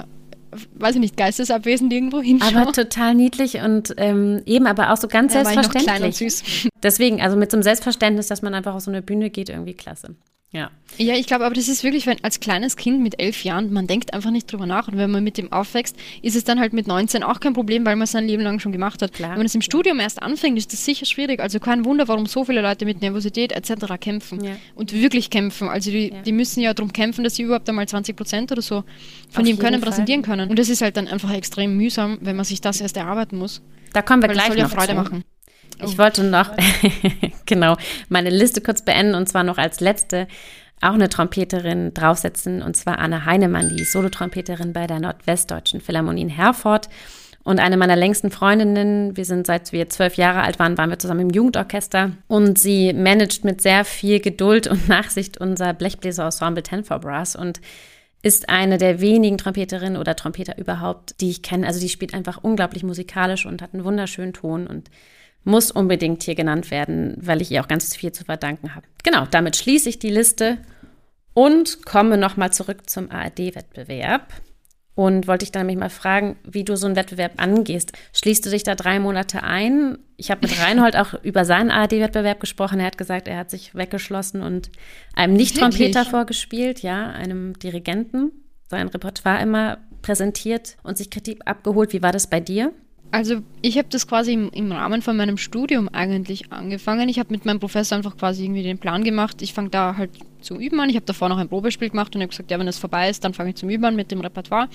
weiß ich nicht, geistesabwesend irgendwo hinschauen. Aber total niedlich und ähm, eben aber auch so ganz ja, selbstverständlich. War ich noch klein und süß. Deswegen, also mit so einem Selbstverständnis, dass man einfach auf so eine Bühne geht, irgendwie klasse. Ja. Ja, ich glaube, aber das ist wirklich, wenn als kleines Kind mit elf Jahren, man denkt einfach nicht drüber nach. Und wenn man mit dem aufwächst, ist es dann halt mit 19 auch kein Problem, weil man es sein Leben lang schon gemacht hat. Klar. Wenn man es im Studium erst anfängt, ist das sicher schwierig. Also kein Wunder, warum so viele Leute mit Nervosität etc. kämpfen. Ja. Und wirklich kämpfen. Also die, ja. die müssen ja darum kämpfen, dass sie überhaupt einmal 20 Prozent oder so von dem können, Fall. präsentieren können. Und das ist halt dann einfach extrem mühsam, wenn man sich das erst erarbeiten muss. Da kommen wir weil gleich das soll ja Freude zu. machen. Ich oh. wollte noch, genau, meine Liste kurz beenden und zwar noch als letzte auch eine Trompeterin draufsetzen, und zwar Anne Heinemann, die Solotrompeterin bei der Nordwestdeutschen Philharmonie in Herford. Und eine meiner längsten Freundinnen, wir sind seit wir zwölf Jahre alt waren, waren wir zusammen im Jugendorchester. Und sie managt mit sehr viel Geduld und Nachsicht unser Blechbläser-Ensemble Ten for Brass und ist eine der wenigen Trompeterinnen oder Trompeter überhaupt, die ich kenne. Also die spielt einfach unglaublich musikalisch und hat einen wunderschönen Ton und muss unbedingt hier genannt werden, weil ich ihr auch ganz viel zu verdanken habe. Genau, damit schließe ich die Liste und komme nochmal zurück zum ARD-Wettbewerb. Und wollte ich dann nämlich mal fragen, wie du so einen Wettbewerb angehst. Schließt du dich da drei Monate ein? Ich habe mit Reinhold auch über seinen ARD-Wettbewerb gesprochen. Er hat gesagt, er hat sich weggeschlossen und einem Nicht-Trompeter vorgespielt, ja, einem Dirigenten, sein Repertoire immer präsentiert und sich Kritik abgeholt. Wie war das bei dir? Also ich habe das quasi im, im, Rahmen von meinem Studium eigentlich angefangen. Ich habe mit meinem Professor einfach quasi irgendwie den Plan gemacht. Ich fange da halt zu üben an. Ich habe davor noch ein Probespiel gemacht und habe gesagt, ja, wenn das vorbei ist, dann fange ich zum Üben an mit dem Repertoire.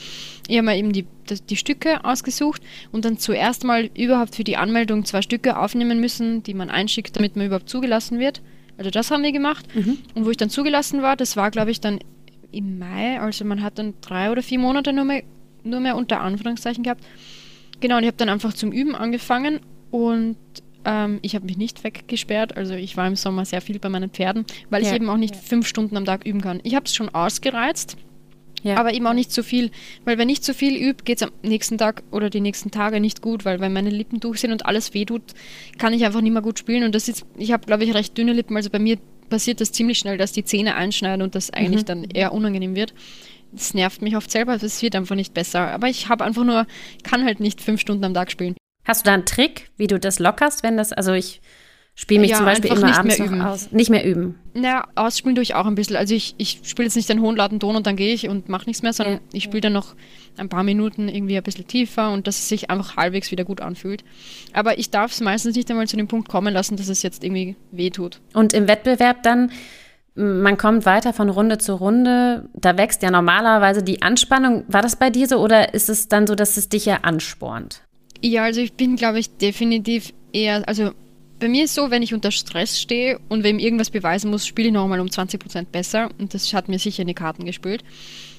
Ich habe mir eben die, die, die, Stücke ausgesucht und dann zuerst mal überhaupt für die Anmeldung zwei Stücke aufnehmen müssen, die man einschickt, damit man überhaupt zugelassen wird. Also das haben wir gemacht. Mhm. Und wo ich dann zugelassen war, das war, glaube ich, dann im Mai. Also man hat dann drei oder vier Monate nur mehr, nur mehr unter Anführungszeichen gehabt. Genau, und ich habe dann einfach zum Üben angefangen und ähm, ich habe mich nicht weggesperrt. Also ich war im Sommer sehr viel bei meinen Pferden, weil ja. ich eben auch nicht fünf Stunden am Tag üben kann. Ich habe es schon ausgereizt, ja. aber eben auch nicht zu viel. Weil wenn ich zu viel übe, geht es am nächsten Tag oder die nächsten Tage nicht gut, weil wenn meine Lippen durch sind und alles wehtut, kann ich einfach nicht mehr gut spielen. Und das ist, ich habe, glaube ich, recht dünne Lippen. Also bei mir passiert das ziemlich schnell, dass die Zähne einschneiden und das eigentlich mhm. dann eher unangenehm wird das nervt mich oft selber, es wird einfach nicht besser. Aber ich habe einfach nur, kann halt nicht fünf Stunden am Tag spielen. Hast du da einen Trick, wie du das lockerst, wenn das, also ich spiele mich ja, zum Beispiel immer nicht abends mehr üben. aus. Nicht mehr üben. Naja, ausspielen tue ich auch ein bisschen. Also ich, ich spiele jetzt nicht den hohen lauten Ton und dann gehe ich und mache nichts mehr, sondern ja. ich spiele dann noch ein paar Minuten irgendwie ein bisschen tiefer und dass es sich einfach halbwegs wieder gut anfühlt. Aber ich darf es meistens nicht einmal zu dem Punkt kommen lassen, dass es jetzt irgendwie wehtut. Und im Wettbewerb dann man kommt weiter von Runde zu Runde. Da wächst ja normalerweise die Anspannung. War das bei dir so oder ist es dann so, dass es dich ja anspornt? Ja, also ich bin, glaube ich, definitiv eher, also bei mir ist so, wenn ich unter Stress stehe und wem irgendwas beweisen muss, spiele ich nochmal um 20% besser und das hat mir sicher in die Karten gespielt.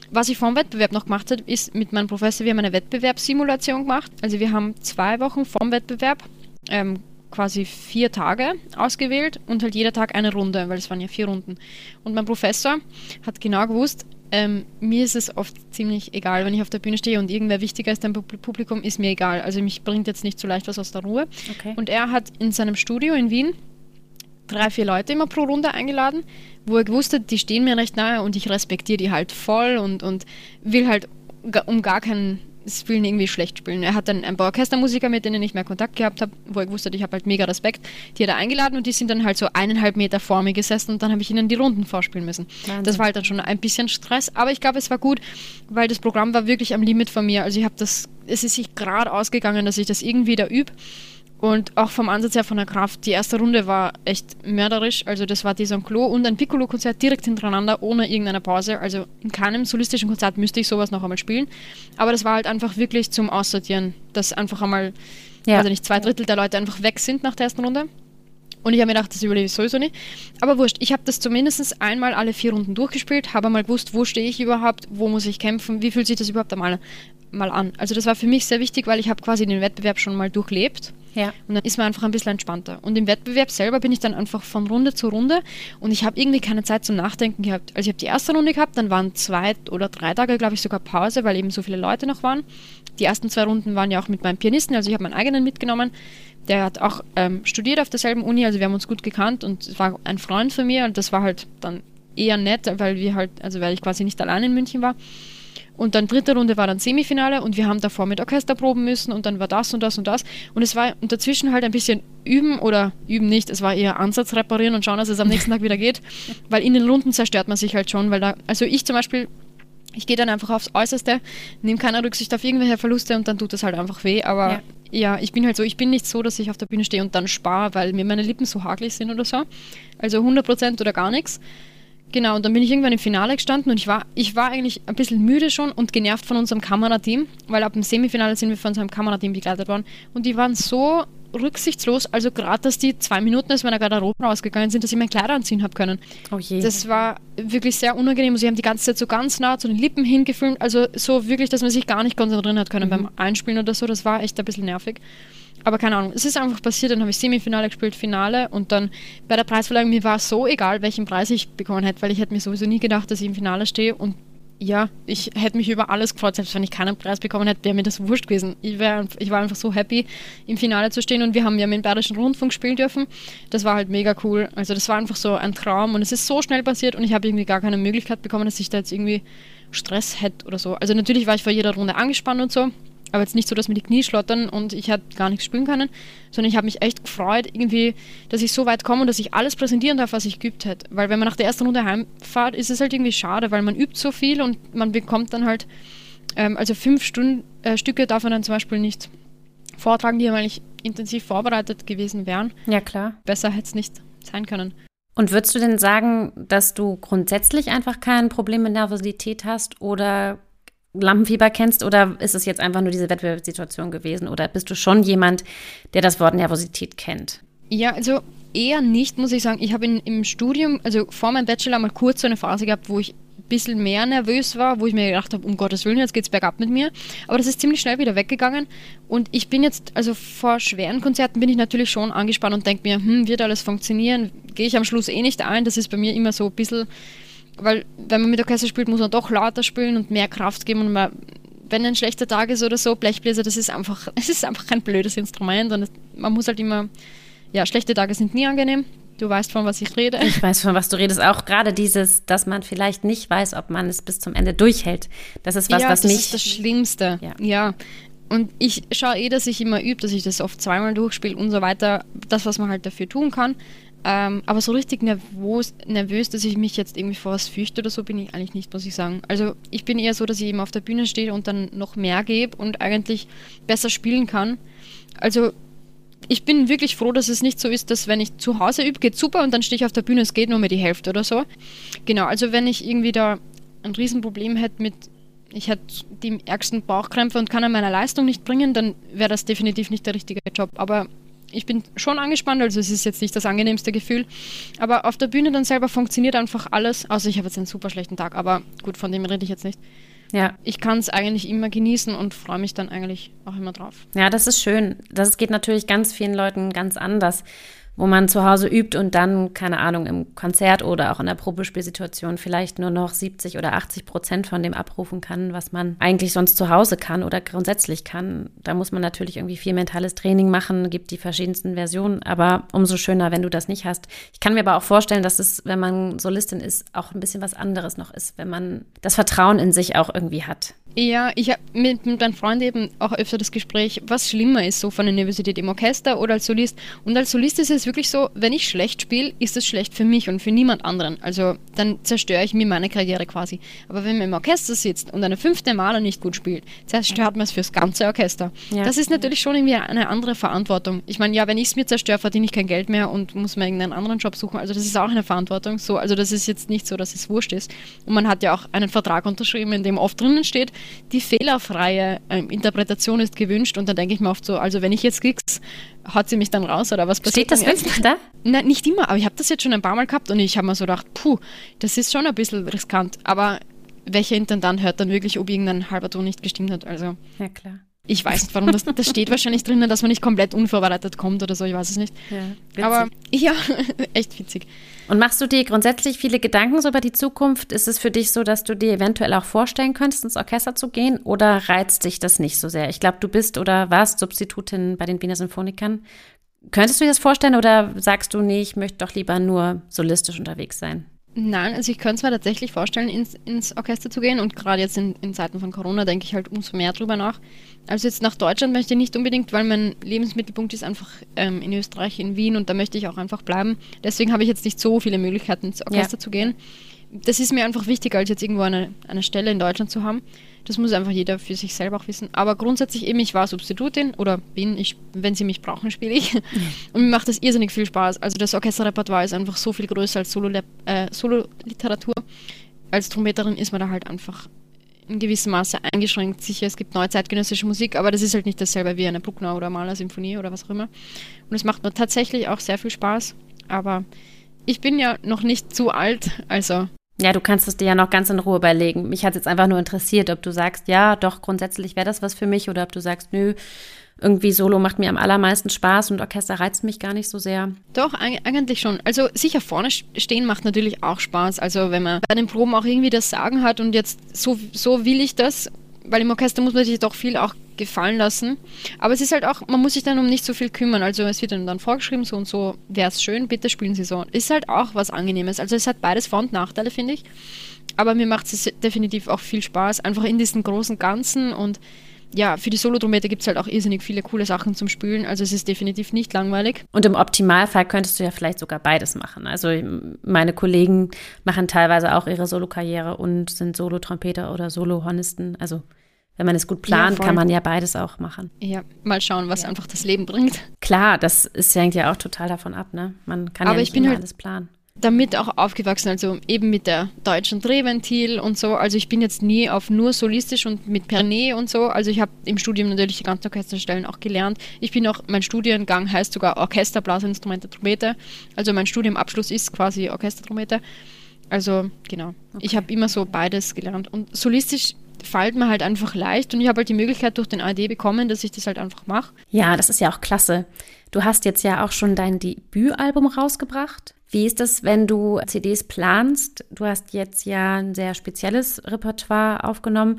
Was ich vor dem Wettbewerb noch gemacht habe, ist mit meinem Professor, wir haben eine Wettbewerbssimulation gemacht. Also wir haben zwei Wochen vorm Wettbewerb ähm, quasi vier Tage ausgewählt und halt jeder Tag eine Runde, weil es waren ja vier Runden. Und mein Professor hat genau gewusst, ähm, mir ist es oft ziemlich egal, wenn ich auf der Bühne stehe und irgendwer wichtiger ist, dein Publikum ist mir egal. Also mich bringt jetzt nicht so leicht was aus der Ruhe. Okay. Und er hat in seinem Studio in Wien drei, vier Leute immer pro Runde eingeladen, wo er gewusst hat, die stehen mir recht nahe und ich respektiere die halt voll und, und will halt um gar keinen Spielen irgendwie schlecht spielen. Er hat dann ein paar Orchestermusiker, mit denen ich mehr Kontakt gehabt habe, wo ich wusste, ich habe halt mega Respekt. Die hat er eingeladen und die sind dann halt so eineinhalb Meter vor mir gesessen und dann habe ich ihnen die Runden vorspielen müssen. Wahnsinn. Das war halt dann schon ein bisschen Stress, aber ich glaube, es war gut, weil das Programm war wirklich am Limit von mir. Also ich habe das, es ist sich gerade ausgegangen, dass ich das irgendwie da übe. Und auch vom Ansatz her von der Kraft, die erste Runde war echt mörderisch. Also das war Desan Klo und ein Piccolo-Konzert direkt hintereinander, ohne irgendeine Pause. Also in keinem solistischen Konzert müsste ich sowas noch einmal spielen. Aber das war halt einfach wirklich zum Aussortieren, dass einfach einmal, ja. also nicht zwei Drittel der Leute einfach weg sind nach der ersten Runde. Und ich habe mir gedacht, das überlebe ich sowieso nicht. Aber wurscht, ich habe das zumindest einmal alle vier Runden durchgespielt, habe mal gewusst, wo stehe ich überhaupt, wo muss ich kämpfen, wie fühlt sich das überhaupt einmal mal an. Also das war für mich sehr wichtig, weil ich habe quasi den Wettbewerb schon mal durchlebt ja. Und dann ist man einfach ein bisschen entspannter. Und im Wettbewerb selber bin ich dann einfach von Runde zu Runde und ich habe irgendwie keine Zeit zum Nachdenken gehabt. Also ich habe die erste Runde gehabt, dann waren zwei oder drei Tage, glaube ich, sogar Pause, weil eben so viele Leute noch waren. Die ersten zwei Runden waren ja auch mit meinem Pianisten, also ich habe meinen eigenen mitgenommen. Der hat auch ähm, studiert auf derselben Uni, also wir haben uns gut gekannt und es war ein Freund von mir und das war halt dann eher nett, weil wir halt, also weil ich quasi nicht allein in München war. Und dann dritte Runde war dann Semifinale und wir haben davor mit Orchester proben müssen und dann war das und das und das. Und es war dazwischen halt ein bisschen üben oder üben nicht, es war eher Ansatz reparieren und schauen, dass es am nächsten Tag wieder geht. Weil in den Runden zerstört man sich halt schon, weil da, also ich zum Beispiel, ich gehe dann einfach aufs Äußerste, nehme keine Rücksicht auf irgendwelche Verluste und dann tut das halt einfach weh. Aber ja. ja, ich bin halt so, ich bin nicht so, dass ich auf der Bühne stehe und dann spare, weil mir meine Lippen so hagelig sind oder so. Also 100% oder gar nichts. Genau, und dann bin ich irgendwann im Finale gestanden und ich war, ich war eigentlich ein bisschen müde schon und genervt von unserem Kamerateam, weil ab dem Semifinale sind wir von unserem Kamerateam begleitet worden und die waren so rücksichtslos, also gerade, dass die zwei Minuten aus meiner Garderobe rausgegangen sind, dass ich mein Kleider anziehen habe können. Oh je. Das war wirklich sehr unangenehm und sie haben die ganze Zeit so ganz nah zu den Lippen hingefilmt, also so wirklich, dass man sich gar nicht konzentrieren hat können mhm. beim Einspielen oder so, das war echt ein bisschen nervig. Aber keine Ahnung, es ist einfach passiert, dann habe ich Semifinale gespielt, Finale und dann bei der Preisverleihung, mir war so egal, welchen Preis ich bekommen hätte, weil ich hätte mir sowieso nie gedacht, dass ich im Finale stehe und ja, ich hätte mich über alles gefreut, selbst wenn ich keinen Preis bekommen hätte, wäre mir das wurscht gewesen. Ich, wär, ich war einfach so happy, im Finale zu stehen und wir haben ja mit dem Bayerischen Rundfunk spielen dürfen. Das war halt mega cool. Also das war einfach so ein Traum und es ist so schnell passiert und ich habe irgendwie gar keine Möglichkeit bekommen, dass ich da jetzt irgendwie Stress hätte oder so. Also natürlich war ich vor jeder Runde angespannt und so, aber jetzt nicht so, dass mir die Knie schlottern und ich hätte gar nichts spielen können, sondern ich habe mich echt gefreut, irgendwie, dass ich so weit komme und dass ich alles präsentieren darf, was ich geübt hätte. Weil wenn man nach der ersten Runde heimfahrt, ist es halt irgendwie schade, weil man übt so viel und man bekommt dann halt, ähm, also fünf Stunden, äh, Stücke darf man dann zum Beispiel nicht vortragen, die eigentlich intensiv vorbereitet gewesen wären. Ja, klar. Besser hätte es nicht sein können. Und würdest du denn sagen, dass du grundsätzlich einfach kein Problem mit Nervosität hast oder Lampenfieber kennst oder ist es jetzt einfach nur diese Wettbewerbssituation gewesen oder bist du schon jemand, der das Wort Nervosität kennt? Ja, also eher nicht, muss ich sagen. Ich habe im Studium, also vor meinem Bachelor mal kurz so eine Phase gehabt, wo ich ein bisschen mehr nervös war, wo ich mir gedacht habe, um Gottes Willen, jetzt geht's bergab mit mir. Aber das ist ziemlich schnell wieder weggegangen. Und ich bin jetzt, also vor schweren Konzerten bin ich natürlich schon angespannt und denke mir, hm, wird alles funktionieren? Gehe ich am Schluss eh nicht ein? Das ist bei mir immer so ein bisschen weil wenn man mit Orchester spielt, muss man doch lauter spielen und mehr Kraft geben und man, wenn ein schlechter Tag ist oder so, Blechbläser, das ist einfach, es ist einfach ein blödes Instrument und man muss halt immer, ja, schlechte Tage sind nie angenehm. Du weißt, von was ich rede. Ich weiß, von was du redest. Auch gerade dieses, dass man vielleicht nicht weiß, ob man es bis zum Ende durchhält. Das ist was, ja, was das mich. Das ist das Schlimmste. Ja. ja. Und ich schaue eh, dass ich immer übe, dass ich das oft zweimal durchspiele und so weiter. Das, was man halt dafür tun kann. Ähm, aber so richtig nervös, nervös, dass ich mich jetzt irgendwie vor was fürchte oder so, bin ich eigentlich nicht, muss ich sagen. Also ich bin eher so, dass ich eben auf der Bühne stehe und dann noch mehr gebe und eigentlich besser spielen kann. Also ich bin wirklich froh, dass es nicht so ist, dass wenn ich zu Hause übe, geht super und dann stehe ich auf der Bühne, es geht nur mehr die Hälfte oder so. Genau, also wenn ich irgendwie da ein Riesenproblem hätte mit, ich hätte die ärgsten Bauchkrämpfe und kann an meiner Leistung nicht bringen, dann wäre das definitiv nicht der richtige Job. Aber ich bin schon angespannt, also es ist jetzt nicht das angenehmste Gefühl. Aber auf der Bühne dann selber funktioniert einfach alles. Also ich habe jetzt einen super schlechten Tag, aber gut, von dem rede ich jetzt nicht. Ja. Ich kann es eigentlich immer genießen und freue mich dann eigentlich auch immer drauf. Ja, das ist schön. Das geht natürlich ganz vielen Leuten ganz anders. Wo man zu Hause übt und dann, keine Ahnung, im Konzert oder auch in der Probespielsituation vielleicht nur noch 70 oder 80 Prozent von dem abrufen kann, was man eigentlich sonst zu Hause kann oder grundsätzlich kann. Da muss man natürlich irgendwie viel mentales Training machen, gibt die verschiedensten Versionen, aber umso schöner, wenn du das nicht hast. Ich kann mir aber auch vorstellen, dass es, wenn man Solistin ist, auch ein bisschen was anderes noch ist, wenn man das Vertrauen in sich auch irgendwie hat. Ja, ich habe mit, mit meinen Freunden eben auch öfter das Gespräch, was schlimmer ist, so von der Universität im Orchester oder als Solist. Und als Solist ist es wirklich so, wenn ich schlecht spiele, ist es schlecht für mich und für niemand anderen. Also dann zerstöre ich mir meine Karriere quasi. Aber wenn man im Orchester sitzt und eine fünfte Maler nicht gut spielt, zerstört man es fürs ganze Orchester. Ja. Das ist natürlich schon irgendwie eine andere Verantwortung. Ich meine, ja, wenn ich es mir zerstöre, verdiene ich kein Geld mehr und muss mir irgendeinen anderen Job suchen. Also das ist auch eine Verantwortung. So, also das ist jetzt nicht so, dass es wurscht ist. Und man hat ja auch einen Vertrag unterschrieben, in dem oft drinnen steht, die fehlerfreie ähm, Interpretation ist gewünscht und dann denke ich mir oft so, also wenn ich jetzt krieg's, haut sie mich dann raus oder was passiert? Steht das wirklich da? Nein, nicht immer, aber ich habe das jetzt schon ein paar Mal gehabt und ich habe mir so gedacht, puh, das ist schon ein bisschen riskant, aber welcher Intendant hört dann wirklich, ob irgendein halber Ton nicht gestimmt hat? Also. Ja, klar. Ich weiß nicht, warum das, das steht wahrscheinlich drinnen, dass man nicht komplett unvorbereitet kommt oder so, ich weiß es nicht. Ja, Aber ja, echt witzig. Und machst du dir grundsätzlich viele Gedanken so über die Zukunft? Ist es für dich so, dass du dir eventuell auch vorstellen könntest, ins Orchester zu gehen oder reizt dich das nicht so sehr? Ich glaube, du bist oder warst Substitutin bei den Wiener Symphonikern. Könntest du dir das vorstellen oder sagst du, nee, ich möchte doch lieber nur solistisch unterwegs sein? Nein, also ich könnte es mir tatsächlich vorstellen, ins, ins Orchester zu gehen und gerade jetzt in, in, Zeiten von Corona denke ich halt umso mehr drüber nach. Also jetzt nach Deutschland möchte ich nicht unbedingt, weil mein Lebensmittelpunkt ist einfach ähm, in Österreich, in Wien und da möchte ich auch einfach bleiben. Deswegen habe ich jetzt nicht so viele Möglichkeiten, ins Orchester ja. zu gehen. Das ist mir einfach wichtiger, als jetzt irgendwo eine, eine Stelle in Deutschland zu haben. Das muss einfach jeder für sich selber auch wissen. Aber grundsätzlich eben, ich war Substitutin oder bin, ich, wenn sie mich brauchen, spiele ich. Und mir macht das irrsinnig viel Spaß. Also das Orchesterrepertoire ist einfach so viel größer als äh, Solo-Literatur. Äh, Solo als Trompeterin ist man da halt einfach in gewissem Maße eingeschränkt. Sicher, es gibt neue zeitgenössische Musik, aber das ist halt nicht dasselbe wie eine Bruckner oder Maler-Symphonie oder was auch immer. Und es macht mir tatsächlich auch sehr viel Spaß. Aber ich bin ja noch nicht zu alt, also ja, du kannst es dir ja noch ganz in Ruhe überlegen. Mich hat jetzt einfach nur interessiert, ob du sagst, ja, doch, grundsätzlich wäre das was für mich oder ob du sagst, nö, irgendwie Solo macht mir am allermeisten Spaß und Orchester reizt mich gar nicht so sehr. Doch, eigentlich schon. Also sicher vorne stehen macht natürlich auch Spaß. Also wenn man bei den Proben auch irgendwie das Sagen hat und jetzt so, so will ich das, weil im Orchester muss man sich doch viel auch gefallen lassen. Aber es ist halt auch, man muss sich dann um nicht so viel kümmern. Also es wird dann vorgeschrieben, so und so wäre es schön, bitte spielen Sie so. Ist halt auch was Angenehmes. Also es hat beides Vor- und Nachteile, finde ich. Aber mir macht es definitiv auch viel Spaß, einfach in diesem großen Ganzen und ja, für die Solotrompete gibt es halt auch irrsinnig viele coole Sachen zum Spielen. Also es ist definitiv nicht langweilig. Und im Optimalfall könntest du ja vielleicht sogar beides machen. Also meine Kollegen machen teilweise auch ihre Solokarriere und sind Solotrompeter oder Solohornisten. Also wenn man es gut plant, ja, kann man ja beides auch machen. Ja, mal schauen, was ja. einfach das Leben bringt. Klar, das ist, hängt ja auch total davon ab, ne? Man kann Aber ja nicht ich bin halt alles planen. Damit auch aufgewachsen, also eben mit der deutschen Drehventil und so. Also ich bin jetzt nie auf nur solistisch und mit Pernet und so. Also ich habe im Studium natürlich die ganzen Orchesterstellen auch gelernt. Ich bin auch, mein Studiengang heißt sogar Orchesterblasinstrumente Trompete. Also mein Studiumabschluss ist quasi Orchestertrompete. Also genau. Okay. Ich habe immer so beides gelernt. Und solistisch fällt mir halt einfach leicht und ich habe halt die Möglichkeit durch den ARD bekommen, dass ich das halt einfach mache. Ja, das ist ja auch klasse. Du hast jetzt ja auch schon dein Debütalbum rausgebracht. Wie ist das, wenn du CDs planst? Du hast jetzt ja ein sehr spezielles Repertoire aufgenommen.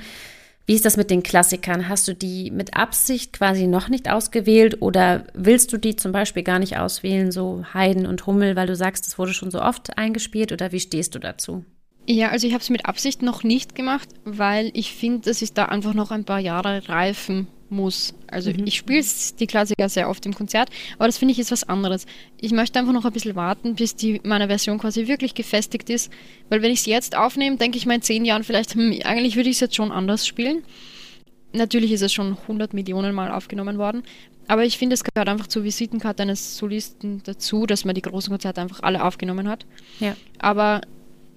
Wie ist das mit den Klassikern? Hast du die mit Absicht quasi noch nicht ausgewählt oder willst du die zum Beispiel gar nicht auswählen, so Haydn und Hummel, weil du sagst, es wurde schon so oft eingespielt oder wie stehst du dazu? Ja, also ich habe es mit Absicht noch nicht gemacht, weil ich finde, dass ich da einfach noch ein paar Jahre reifen muss. Also mhm. ich spiele die Klassiker sehr oft im Konzert, aber das finde ich ist was anderes. Ich möchte einfach noch ein bisschen warten, bis die meine Version quasi wirklich gefestigt ist, weil wenn ich es jetzt aufnehme, denke ich mal in zehn Jahren vielleicht, hm, eigentlich würde ich es jetzt schon anders spielen. Natürlich ist es schon 100 Millionen Mal aufgenommen worden, aber ich finde, es gehört einfach zur Visitenkarte eines Solisten dazu, dass man die großen Konzerte einfach alle aufgenommen hat. Ja. Aber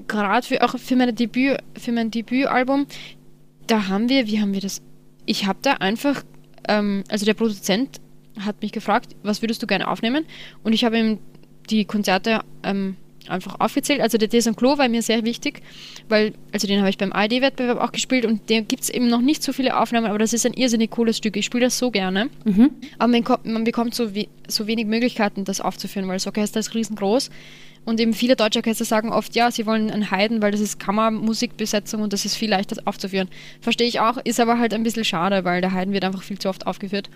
gerade für auch für meine Debüt, für mein Debütalbum, da haben wir, wie haben wir das? Ich habe da einfach, ähm, also der Produzent hat mich gefragt, was würdest du gerne aufnehmen? Und ich habe ihm die Konzerte ähm, einfach aufgezählt. Also der Desan Klo war mir sehr wichtig, weil, also den habe ich beim ID-Wettbewerb auch gespielt und der gibt es eben noch nicht so viele Aufnahmen, aber das ist ein irrsinnig cooles Stück. Ich spiele das so gerne. Mhm. Aber man, man, bekommt so, we so wenig Möglichkeiten, das aufzuführen, weil das Orchester ist riesengroß. Und eben viele deutsche Orchester sagen oft, ja, sie wollen einen Heiden, weil das ist Kammermusikbesetzung und das ist viel leichter aufzuführen. Verstehe ich auch, ist aber halt ein bisschen schade, weil der Heiden wird einfach viel zu oft aufgeführt.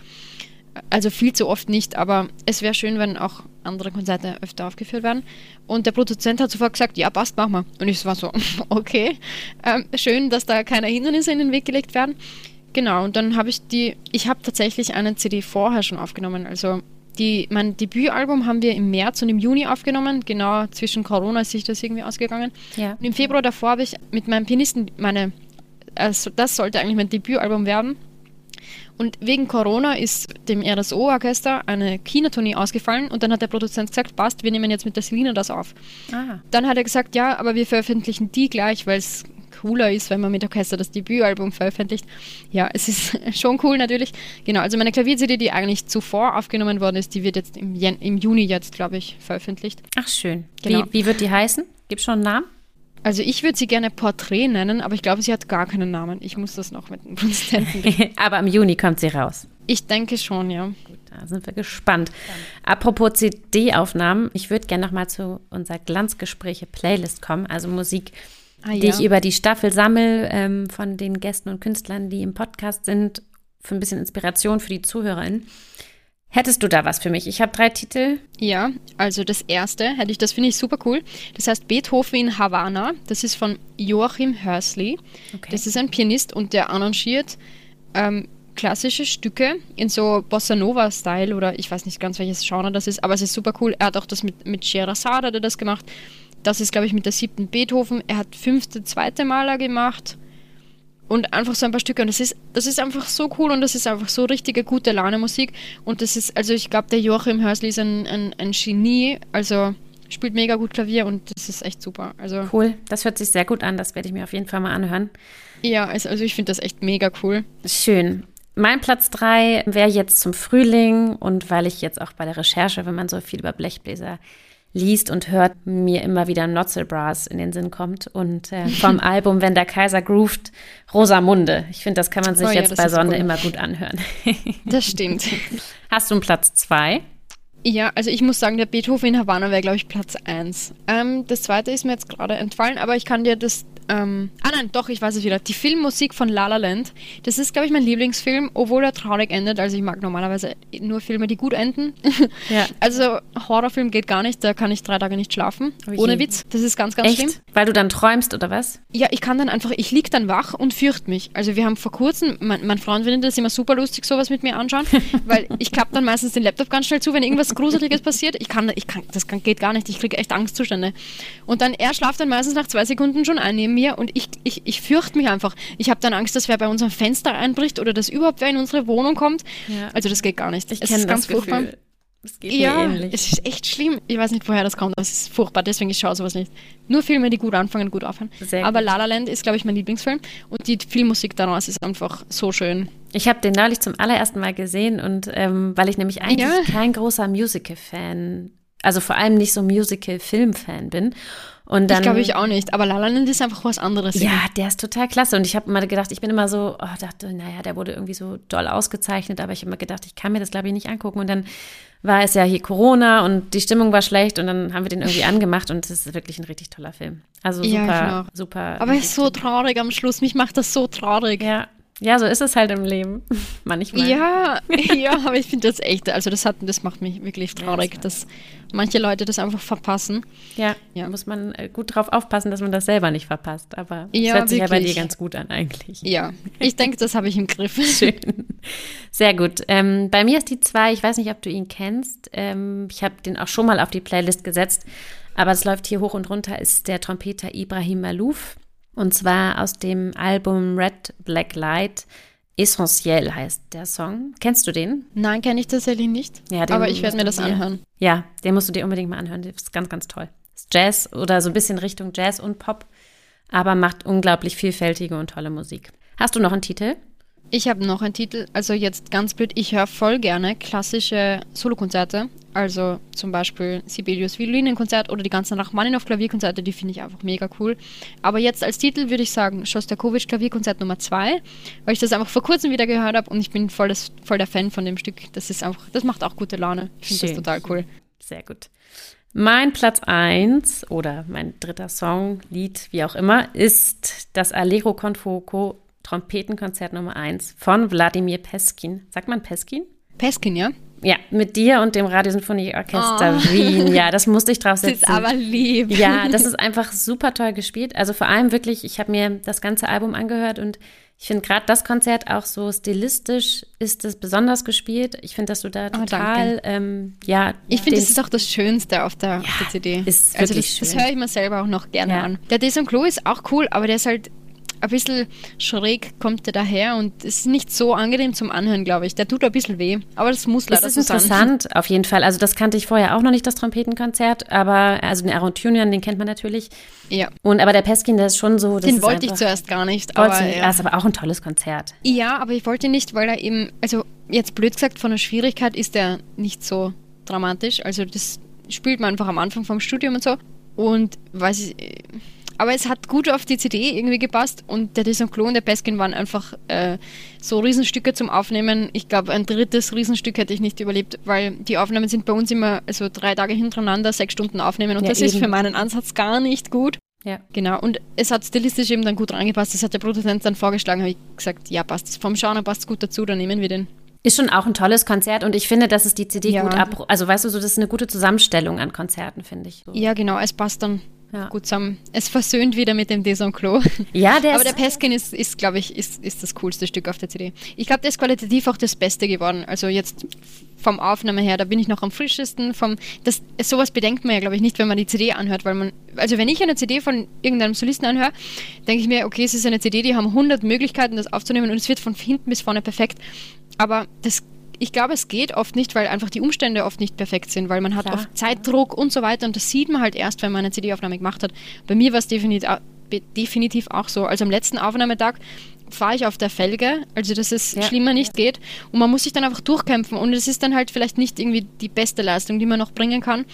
Also viel zu oft nicht, aber es wäre schön, wenn auch andere Konzerte öfter aufgeführt werden. Und der Produzent hat sofort gesagt, ja, passt, machen wir. Und ich war so, okay, ähm, schön, dass da keine Hindernisse in den Weg gelegt werden. Genau, und dann habe ich die, ich habe tatsächlich eine CD vorher schon aufgenommen. Also die, mein Debütalbum haben wir im März und im Juni aufgenommen. Genau zwischen Corona ist sich das irgendwie ausgegangen. Ja. Und im Februar davor habe ich mit meinem Pianisten meine, also das sollte eigentlich mein Debütalbum werden. Und wegen Corona ist dem RSO-Orchester eine China-Tournee ausgefallen und dann hat der Produzent gesagt, passt, wir nehmen jetzt mit der Selina das auf. Ah. Dann hat er gesagt, ja, aber wir veröffentlichen die gleich, weil es cooler ist, wenn man mit Orchester das Debütalbum veröffentlicht. Ja, es ist schon cool natürlich. Genau, also meine Klavier-CD, die eigentlich zuvor aufgenommen worden ist, die wird jetzt im, Jan im Juni jetzt, glaube ich, veröffentlicht. Ach schön. Genau. Wie, wie wird die heißen? Gibt es schon einen Namen? Also ich würde sie gerne Porträt nennen, aber ich glaube, sie hat gar keinen Namen. Ich muss das noch mit dem Produzenten. aber im Juni kommt sie raus. Ich denke schon, ja. Gut, da sind wir gespannt. Apropos CD-Aufnahmen, ich würde gerne noch mal zu unserer Glanzgespräche-Playlist kommen, also Musik, ah, die ja. ich über die Staffel sammle ähm, von den Gästen und Künstlern, die im Podcast sind, für ein bisschen Inspiration für die ZuhörerInnen. Hättest du da was für mich? Ich habe drei Titel. Ja, also das erste hätte ich, das finde ich super cool. Das heißt Beethoven in Havanna. Das ist von Joachim Hörsley. Okay. Das ist ein Pianist und der arrangiert ähm, klassische Stücke in so Bossa Nova-Style oder ich weiß nicht ganz, welches Genre das ist, aber es ist super cool. Er hat auch das mit, mit Scheherazade hat er das gemacht. Das ist, glaube ich, mit der siebten Beethoven. Er hat fünfte, zweite Maler gemacht und einfach so ein paar Stücke. Und das ist, das ist einfach so cool und das ist einfach so richtige gute Laune Musik. Und das ist, also ich glaube, der Joachim Hörsli ist ein, ein, ein Genie. Also spielt mega gut Klavier und das ist echt super. Also cool, das hört sich sehr gut an. Das werde ich mir auf jeden Fall mal anhören. Ja, also, also ich finde das echt mega cool. Schön. Mein Platz 3 wäre jetzt zum Frühling und weil ich jetzt auch bei der Recherche, wenn man so viel über Blechbläser liest und hört, mir immer wieder Notzelbrass in den Sinn kommt. Und äh, vom Album Wenn der Kaiser groovt, Rosamunde. Ich finde, das kann man sich oh, jetzt ja, bei Sonne immer gut anhören. das stimmt. Hast du einen Platz zwei? Ja, also ich muss sagen, der Beethoven in Havanna wäre, glaube ich, Platz 1. Ähm, das zweite ist mir jetzt gerade entfallen, aber ich kann dir das ähm, ah nein, doch, ich weiß es wieder. Die Filmmusik von La La Land. Das ist, glaube ich, mein Lieblingsfilm, obwohl er traurig endet. Also ich mag normalerweise nur Filme, die gut enden. Ja. Also Horrorfilm geht gar nicht, da kann ich drei Tage nicht schlafen. Okay. Ohne Witz. Das ist ganz, ganz Echt? schlimm. Weil du dann träumst oder was? Ja, ich kann dann einfach, ich lieg dann wach und fürchte mich. Also wir haben vor kurzem, mein, mein Freund findet das immer super lustig, sowas mit mir anschauen, weil ich klappe dann meistens den Laptop ganz schnell zu, wenn irgendwas Gruseliges passiert. Ich kann, ich kann, das kann, geht gar nicht. Ich kriege echt Angstzustände. Und dann, er schlaft dann meistens nach zwei Sekunden schon ein neben mir und ich, ich, ich fürchte mich einfach. Ich habe dann Angst, dass wer bei unserem Fenster einbricht oder dass überhaupt wer in unsere Wohnung kommt. Ja. Also das geht gar nicht. Ich kenne ganz Gefühl. furchtbar. Es geht ja, mir ähnlich. es ist echt schlimm. Ich weiß nicht, woher das kommt, aber es ist furchtbar, deswegen ich schaue sowas nicht. Nur Filme, die gut anfangen, gut aufhören. Sehr aber gut. La La Land ist, glaube ich, mein Lieblingsfilm und die Filmmusik daraus ist einfach so schön. Ich habe den neulich zum allerersten Mal gesehen und ähm, weil ich nämlich eigentlich ja. kein großer Musical-Fan, also vor allem nicht so Musical-Film-Fan bin und dann, ich glaube ich auch nicht, aber La La Land ist einfach was anderes. Ja, der ist total klasse und ich habe immer gedacht, ich bin immer so, oh, dachte, naja, der wurde irgendwie so doll ausgezeichnet, aber ich habe immer gedacht, ich kann mir das glaube ich nicht angucken und dann war es ja hier Corona und die Stimmung war schlecht und dann haben wir den irgendwie angemacht und es ist wirklich ein richtig toller Film. Also super, ja, super. Aber er ist so traurig am Schluss, mich macht das so traurig. Ja, ja, so ist es halt im Leben. Manchmal. Ja, ja, aber ich finde das echt, also das hat, das macht mich wirklich traurig, ja, das dass manche Leute das einfach verpassen. Ja, ja, muss man äh, gut drauf aufpassen, dass man das selber nicht verpasst. Aber ja, das hört sich wirklich. ja bei dir ganz gut an eigentlich. Ja, ich denke, das habe ich im Griff. Schön. Sehr gut. Ähm, bei mir ist die zwei, ich weiß nicht, ob du ihn kennst. Ähm, ich habe den auch schon mal auf die Playlist gesetzt, aber es läuft hier hoch und runter, ist der Trompeter Ibrahim Malouf. Und zwar aus dem Album Red Black Light. Essentiel heißt der Song. Kennst du den? Nein, kenne ich tatsächlich nicht. Ja, aber ich werde mir das anhören. Ja, den musst du dir unbedingt mal anhören. Der ist ganz, ganz toll. Ist Jazz oder so ein bisschen Richtung Jazz und Pop, aber macht unglaublich vielfältige und tolle Musik. Hast du noch einen Titel? Ich habe noch einen Titel, also jetzt ganz blöd, ich höre voll gerne klassische Solokonzerte Also zum Beispiel Sibelius Violinenkonzert oder die ganzen Rachmaninoff Klavierkonzerte, die finde ich einfach mega cool. Aber jetzt als Titel würde ich sagen Shostakovich Klavierkonzert Nummer 2, weil ich das einfach vor kurzem wieder gehört habe und ich bin voll, das, voll der Fan von dem Stück. Das ist einfach, das macht auch gute Laune. Ich finde das total cool. Sehr gut. Mein Platz 1 oder mein dritter Song, Lied, wie auch immer, ist das Allegro con Fuoco Trompetenkonzert Nummer 1 von Wladimir Peskin. Sagt man Peskin? Peskin, ja? Ja, mit dir und dem Radiosinfonieorchester oh. Wien. Ja, das musste ich draufsetzen. Das ist aber lieb. Ja, das ist einfach super toll gespielt. Also vor allem wirklich, ich habe mir das ganze Album angehört und ich finde gerade das Konzert auch so stilistisch ist es besonders gespielt. Ich finde, dass du da oh, total, ähm, ja. Ich finde, das ist auch das Schönste auf der, ja, auf der CD. Ist also das, das höre ich mir selber auch noch gerne ja. an. Der Deson Klo ist auch cool, aber der ist halt ein bisschen schräg kommt der daher und ist nicht so angenehm zum Anhören, glaube ich. Der tut ein bisschen weh, aber das muss leider das ist so interessant, sein. auf jeden Fall. Also das kannte ich vorher auch noch nicht, das Trompetenkonzert, aber also den Aaron Tunian, den kennt man natürlich. Ja. Und aber der Peskin, der ist schon so. den wollte ich zuerst gar nicht. Aber, ja. Das ist aber auch ein tolles Konzert. Ja, aber ich wollte nicht, weil er eben, also jetzt blöd gesagt, von der Schwierigkeit ist er nicht so dramatisch. Also das spielt man einfach am Anfang vom Studium und so. Und weiß ich aber es hat gut auf die CD irgendwie gepasst und der Desanclo und der Peskin waren einfach äh, so Riesenstücke zum Aufnehmen. Ich glaube, ein drittes Riesenstück hätte ich nicht überlebt, weil die Aufnahmen sind bei uns immer also drei Tage hintereinander, sechs Stunden aufnehmen und ja, das eben. ist für meinen Ansatz gar nicht gut. Ja. Genau, und es hat stilistisch eben dann gut reingepasst. Das hat der Produzent dann vorgeschlagen, habe ich gesagt, ja, passt. Vom Genre passt es gut dazu, dann nehmen wir den. Ist schon auch ein tolles Konzert und ich finde, dass es die CD ja. gut ab. Also, weißt du, so, das ist eine gute Zusammenstellung an Konzerten, finde ich. So. Ja, genau, es passt dann ja. gut zusammen. Es versöhnt wieder mit dem Desonclo. Ja, der Aber der Peskin ist, ist glaube ich, ist, ist das coolste Stück auf der CD. Ich glaube, der ist qualitativ auch das Beste geworden. Also jetzt vom Aufnahme her, da bin ich noch am frischesten. Vom, das, sowas bedenkt man ja, glaube ich, nicht, wenn man die CD anhört, weil man, also wenn ich eine CD von irgendeinem Solisten anhöre, denke ich mir, okay, es ist eine CD, die haben 100 Möglichkeiten, das aufzunehmen und es wird von hinten bis vorne perfekt. Aber das ich glaube, es geht oft nicht, weil einfach die Umstände oft nicht perfekt sind, weil man hat Klar. oft Zeitdruck und so weiter und das sieht man halt erst, wenn man eine CD-Aufnahme gemacht hat. Bei mir war es definitiv, definitiv auch so. Also am letzten Aufnahmetag fahre ich auf der Felge, also dass es ja. schlimmer nicht geht und man muss sich dann einfach durchkämpfen und es ist dann halt vielleicht nicht irgendwie die beste Leistung, die man noch bringen kann.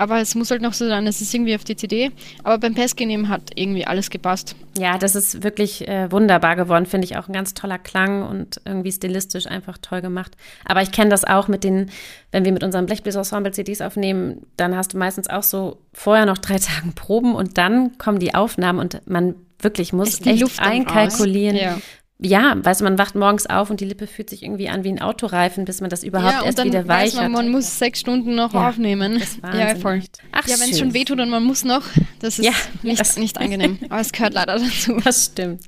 Aber es muss halt noch so sein, es ist irgendwie auf die CD. Aber beim Peskin hat irgendwie alles gepasst. Ja, das ist wirklich äh, wunderbar geworden, finde ich auch ein ganz toller Klang und irgendwie stilistisch einfach toll gemacht. Aber ich kenne das auch mit den, wenn wir mit unserem Blechbläser-Ensemble CDs aufnehmen, dann hast du meistens auch so vorher noch drei Tage Proben und dann kommen die Aufnahmen und man wirklich muss echt Luft einkalkulieren, ja ja, weißt du, man wacht morgens auf und die Lippe fühlt sich irgendwie an wie ein Autoreifen, bis man das überhaupt ja, erst wieder weich man. Man muss sechs Stunden noch ja, aufnehmen. ja, voll. Ach, ja, wenn es schon wehtut und man muss noch, das ist ja, nicht, das nicht angenehm. Aber es gehört leider dazu. Das stimmt.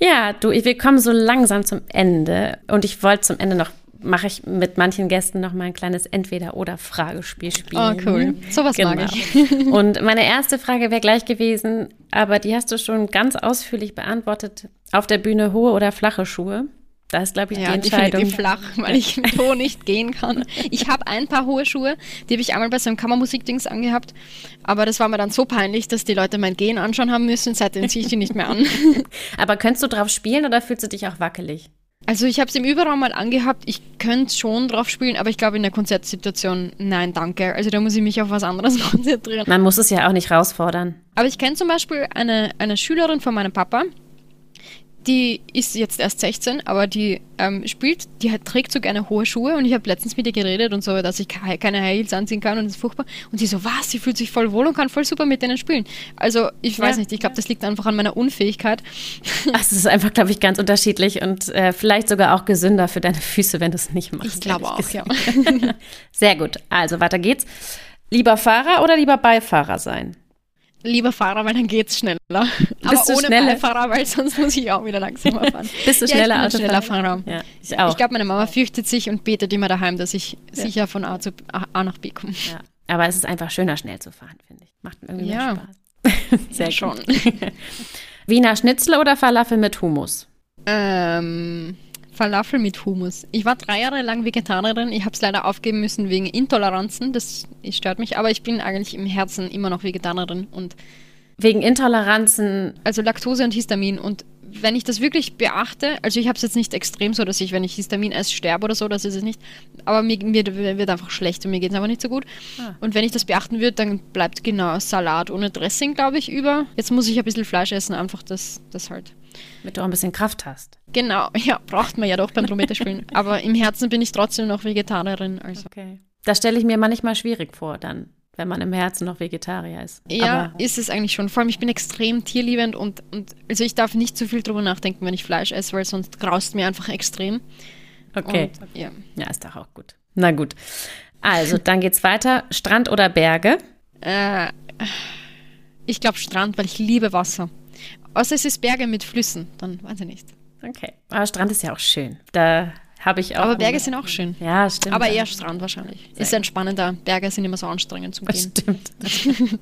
Ja, du, wir kommen so langsam zum Ende und ich wollte zum Ende noch mache ich mit manchen Gästen noch mal ein kleines Entweder-oder-Fragespiel spielen. Oh, cool. Sowas genau. mag ich. Und meine erste Frage wäre gleich gewesen, aber die hast du schon ganz ausführlich beantwortet. Auf der Bühne hohe oder flache Schuhe? Da ist, glaube ich, ja, die Entscheidung. flach, weil ich mit hoch nicht gehen kann. Ich habe ein paar hohe Schuhe, die habe ich einmal bei so einem Kammermusikdings angehabt. Aber das war mir dann so peinlich, dass die Leute mein Gehen anschauen haben müssen. Seitdem ziehe ich die nicht mehr an. aber könntest du drauf spielen oder fühlst du dich auch wackelig? Also ich habe es im Überraum mal angehabt. Ich könnte schon drauf spielen, aber ich glaube in der Konzertsituation, nein, danke. Also da muss ich mich auf was anderes konzentrieren. Man muss es ja auch nicht herausfordern. Aber ich kenne zum Beispiel eine, eine Schülerin von meinem Papa, die ist jetzt erst 16, aber die ähm, spielt, die hat, trägt so gerne hohe Schuhe und ich habe letztens mit ihr geredet und so, dass ich keine High Heels anziehen kann und das ist furchtbar. Und sie so, was, sie fühlt sich voll wohl und kann voll super mit denen spielen. Also ich weiß ja. nicht, ich glaube, das liegt einfach an meiner Unfähigkeit. Ach, es ist einfach, glaube ich, ganz unterschiedlich und äh, vielleicht sogar auch gesünder für deine Füße, wenn du es nicht machst. Ich glaube auch, ja. Sehr gut, also weiter geht's. Lieber Fahrer oder lieber Beifahrer sein? Lieber Fahrer, weil dann geht's schneller. Bist Aber du ohne schneller? Beifahrer, weil sonst muss ich auch wieder langsamer fahren. Bist du schneller ja, ich bin schneller Fahrer? Ja, ich auch. Ich glaube, meine Mama fürchtet sich und betet immer daheim, dass ich ja. sicher von A, zu, A nach B komme. Ja. Aber es ist einfach schöner, schnell zu fahren, finde ich. Macht irgendwie ja. mehr Spaß. Sehr schon. Wiener Schnitzel oder Falafel mit Hummus? Ähm, Falafel mit Hummus. Ich war drei Jahre lang Vegetarierin. Ich habe es leider aufgeben müssen wegen Intoleranzen. Das stört mich. Aber ich bin eigentlich im Herzen immer noch Vegetarierin. Und wegen Intoleranzen? Also Laktose und Histamin. Und wenn ich das wirklich beachte, also ich habe es jetzt nicht extrem so, dass ich, wenn ich Histamin esse, sterbe oder so, das ist es nicht. Aber mir, mir wird einfach schlecht und mir geht es einfach nicht so gut. Ah. Und wenn ich das beachten würde, dann bleibt genau Salat ohne Dressing, glaube ich, über. Jetzt muss ich ein bisschen Fleisch essen, einfach das, das halt. Damit du auch ein bisschen Kraft hast. Genau, ja, braucht man ja doch beim Trompeterspielen. Aber im Herzen bin ich trotzdem noch Vegetarierin. Also. Okay. Das stelle ich mir manchmal schwierig vor, dann wenn man im Herzen noch Vegetarier ist. Ja, Aber ist es eigentlich schon. Vor allem, ich bin extrem tierliebend und, und also ich darf nicht zu viel drüber nachdenken, wenn ich Fleisch esse, weil sonst graust mir einfach extrem. Okay. Und, ja. ja, ist doch auch gut. Na gut. Also, dann geht's weiter. Strand oder Berge? Äh, ich glaube Strand, weil ich liebe Wasser. Außer es ist Berge mit Flüssen, dann weiß ich nicht. Okay. Aber Strand ist ja auch schön. Da habe ich auch. Aber Berge sind auch schön. Ja, stimmt. Aber eher Strand wahrscheinlich. Sehr ist entspannender. Berge sind immer so anstrengend zum Gehen. Stimmt.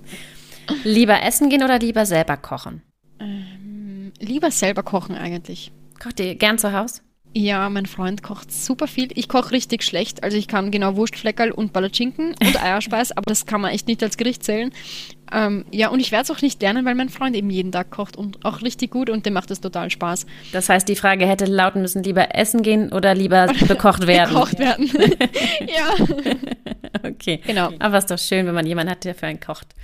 lieber essen gehen oder lieber selber kochen? Ähm, lieber selber kochen eigentlich. Kocht ihr gern zu Hause? Ja, mein Freund kocht super viel. Ich koche richtig schlecht. Also ich kann genau Wurstfleckerl und Ballerschinken und Eierspeis, aber das kann man echt nicht als Gericht zählen. Ähm, ja, und ich werde es auch nicht lernen, weil mein Freund eben jeden Tag kocht und auch richtig gut und dem macht es total Spaß. Das heißt, die Frage hätte lauten müssen, lieber essen gehen oder lieber bekocht werden? bekocht werden. ja. Okay. Genau. Aber es ist doch schön, wenn man jemanden hat, der für einen kocht.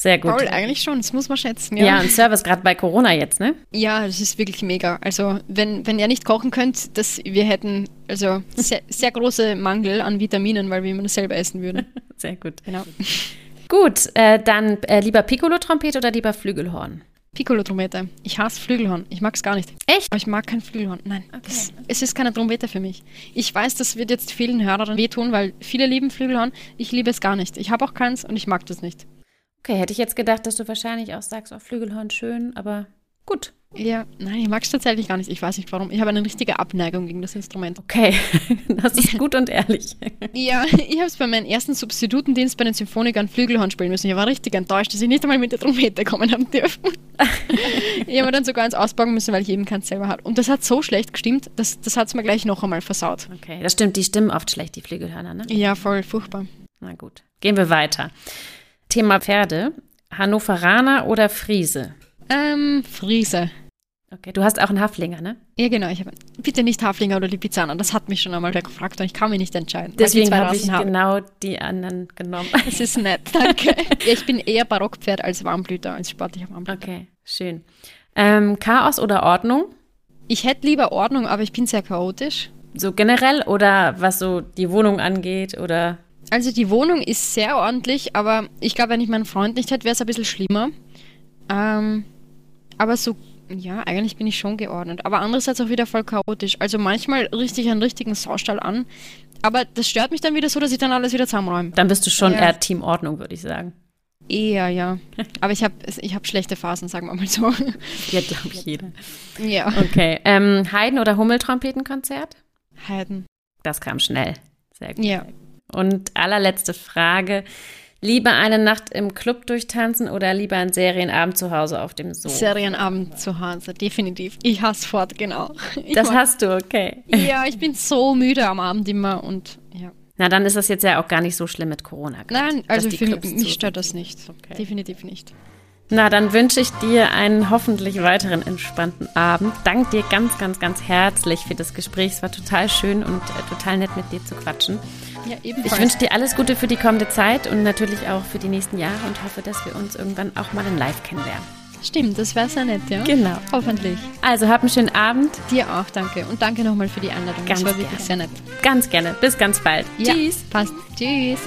Sehr gut. Paul, eigentlich schon, das muss man schätzen. Ja, ja ein Service gerade bei Corona jetzt, ne? Ja, das ist wirklich mega. Also, wenn, wenn ihr nicht kochen könnt, das, wir hätten also sehr, sehr große Mangel an Vitaminen, weil wir immer das selber essen würden. Sehr gut. Genau. Gut, äh, dann äh, lieber Piccolo-Trompete oder lieber Flügelhorn? Piccolo-Trompete. Ich hasse Flügelhorn. Ich mag es gar nicht. Echt? Aber ich mag kein Flügelhorn. Nein. Okay. Es, es, ist keine Trompete für mich. Ich weiß, das wird jetzt vielen Hörern wehtun, weil viele lieben Flügelhorn. Ich liebe es gar nicht. Ich habe auch keins und ich mag das nicht. Okay, hätte ich jetzt gedacht, dass du wahrscheinlich auch sagst, oh, Flügelhorn schön, aber gut. Ja, nein, ich mag es tatsächlich gar nicht. Ich weiß nicht warum. Ich habe eine richtige Abneigung gegen das Instrument. Okay, das ist gut und ehrlich. ja, ich habe es bei meinem ersten Substitutendienst bei den Symphonikern Flügelhorn spielen müssen. Ich war richtig enttäuscht, dass ich nicht einmal mit der Trompete kommen haben dürfen. ich habe dann sogar eins ausbauen müssen, weil ich eben keins selber hatte. Und das hat so schlecht gestimmt, das, das hat es mir gleich noch einmal versaut. Okay, das stimmt, die stimmen oft schlecht, die Flügelhörner, ne? Ja, voll furchtbar. Na gut, gehen wir weiter. Thema Pferde. Hannoveraner oder Friese? Ähm, Friese. Okay, du hast auch einen Haflinger, ne? Ja, genau. Ich habe bitte nicht Haflinger oder Lipizzaner. Das hat mich schon einmal gefragt und ich kann mich nicht entscheiden. Deswegen habe ich haben. genau die anderen genommen. Das ist nett, danke. ich bin eher Barockpferd als Warmblüter, als sportlicher Warmblüter. Okay, schön. Ähm, Chaos oder Ordnung? Ich hätte lieber Ordnung, aber ich bin sehr chaotisch. So generell oder was so die Wohnung angeht oder? Also die Wohnung ist sehr ordentlich, aber ich glaube, wenn ich meinen Freund nicht hätte, wäre es ein bisschen schlimmer. Ähm, aber so, ja, eigentlich bin ich schon geordnet. Aber andererseits auch wieder voll chaotisch. Also manchmal richte ich einen richtigen Saustall an. Aber das stört mich dann wieder so, dass ich dann alles wieder zusammenräume. Dann bist du schon ja. eher Teamordnung, würde ich sagen. Eher, ja. Aber ich habe ich hab schlechte Phasen, sagen wir mal so. Ja, glaube ich, jeder. Ja. Okay. Ähm, Haydn- oder Hummeltrompetenkonzert? Haydn. Das kam schnell. Sehr gut. Ja. Und allerletzte Frage. Lieber eine Nacht im Club durchtanzen oder lieber einen Serienabend zu Hause auf dem Sofa? Serienabend zu Hause, definitiv. Ich hasse fort, genau. Ich das hast du, okay. Ja, ich bin so müde am Abend immer und ja. Na, dann ist das jetzt ja auch gar nicht so schlimm mit Corona. Grad, Nein, also für mich stört das nicht. Okay. Definitiv nicht. Na, dann wünsche ich dir einen hoffentlich weiteren entspannten Abend. Danke dir ganz, ganz, ganz herzlich für das Gespräch. Es war total schön und äh, total nett mit dir zu quatschen. Ja, ebenfalls. Ich wünsche dir alles Gute für die kommende Zeit und natürlich auch für die nächsten Jahre und hoffe, dass wir uns irgendwann auch mal in Live kennenlernen. Stimmt, das wäre sehr nett, ja? Genau. Hoffentlich. Also, hab einen schönen Abend. Dir auch, danke. Und danke nochmal für die Einladung. Ganz das war gerne. wirklich sehr nett. Ganz gerne. Bis ganz bald. Ja, Tschüss. Passt. Tschüss.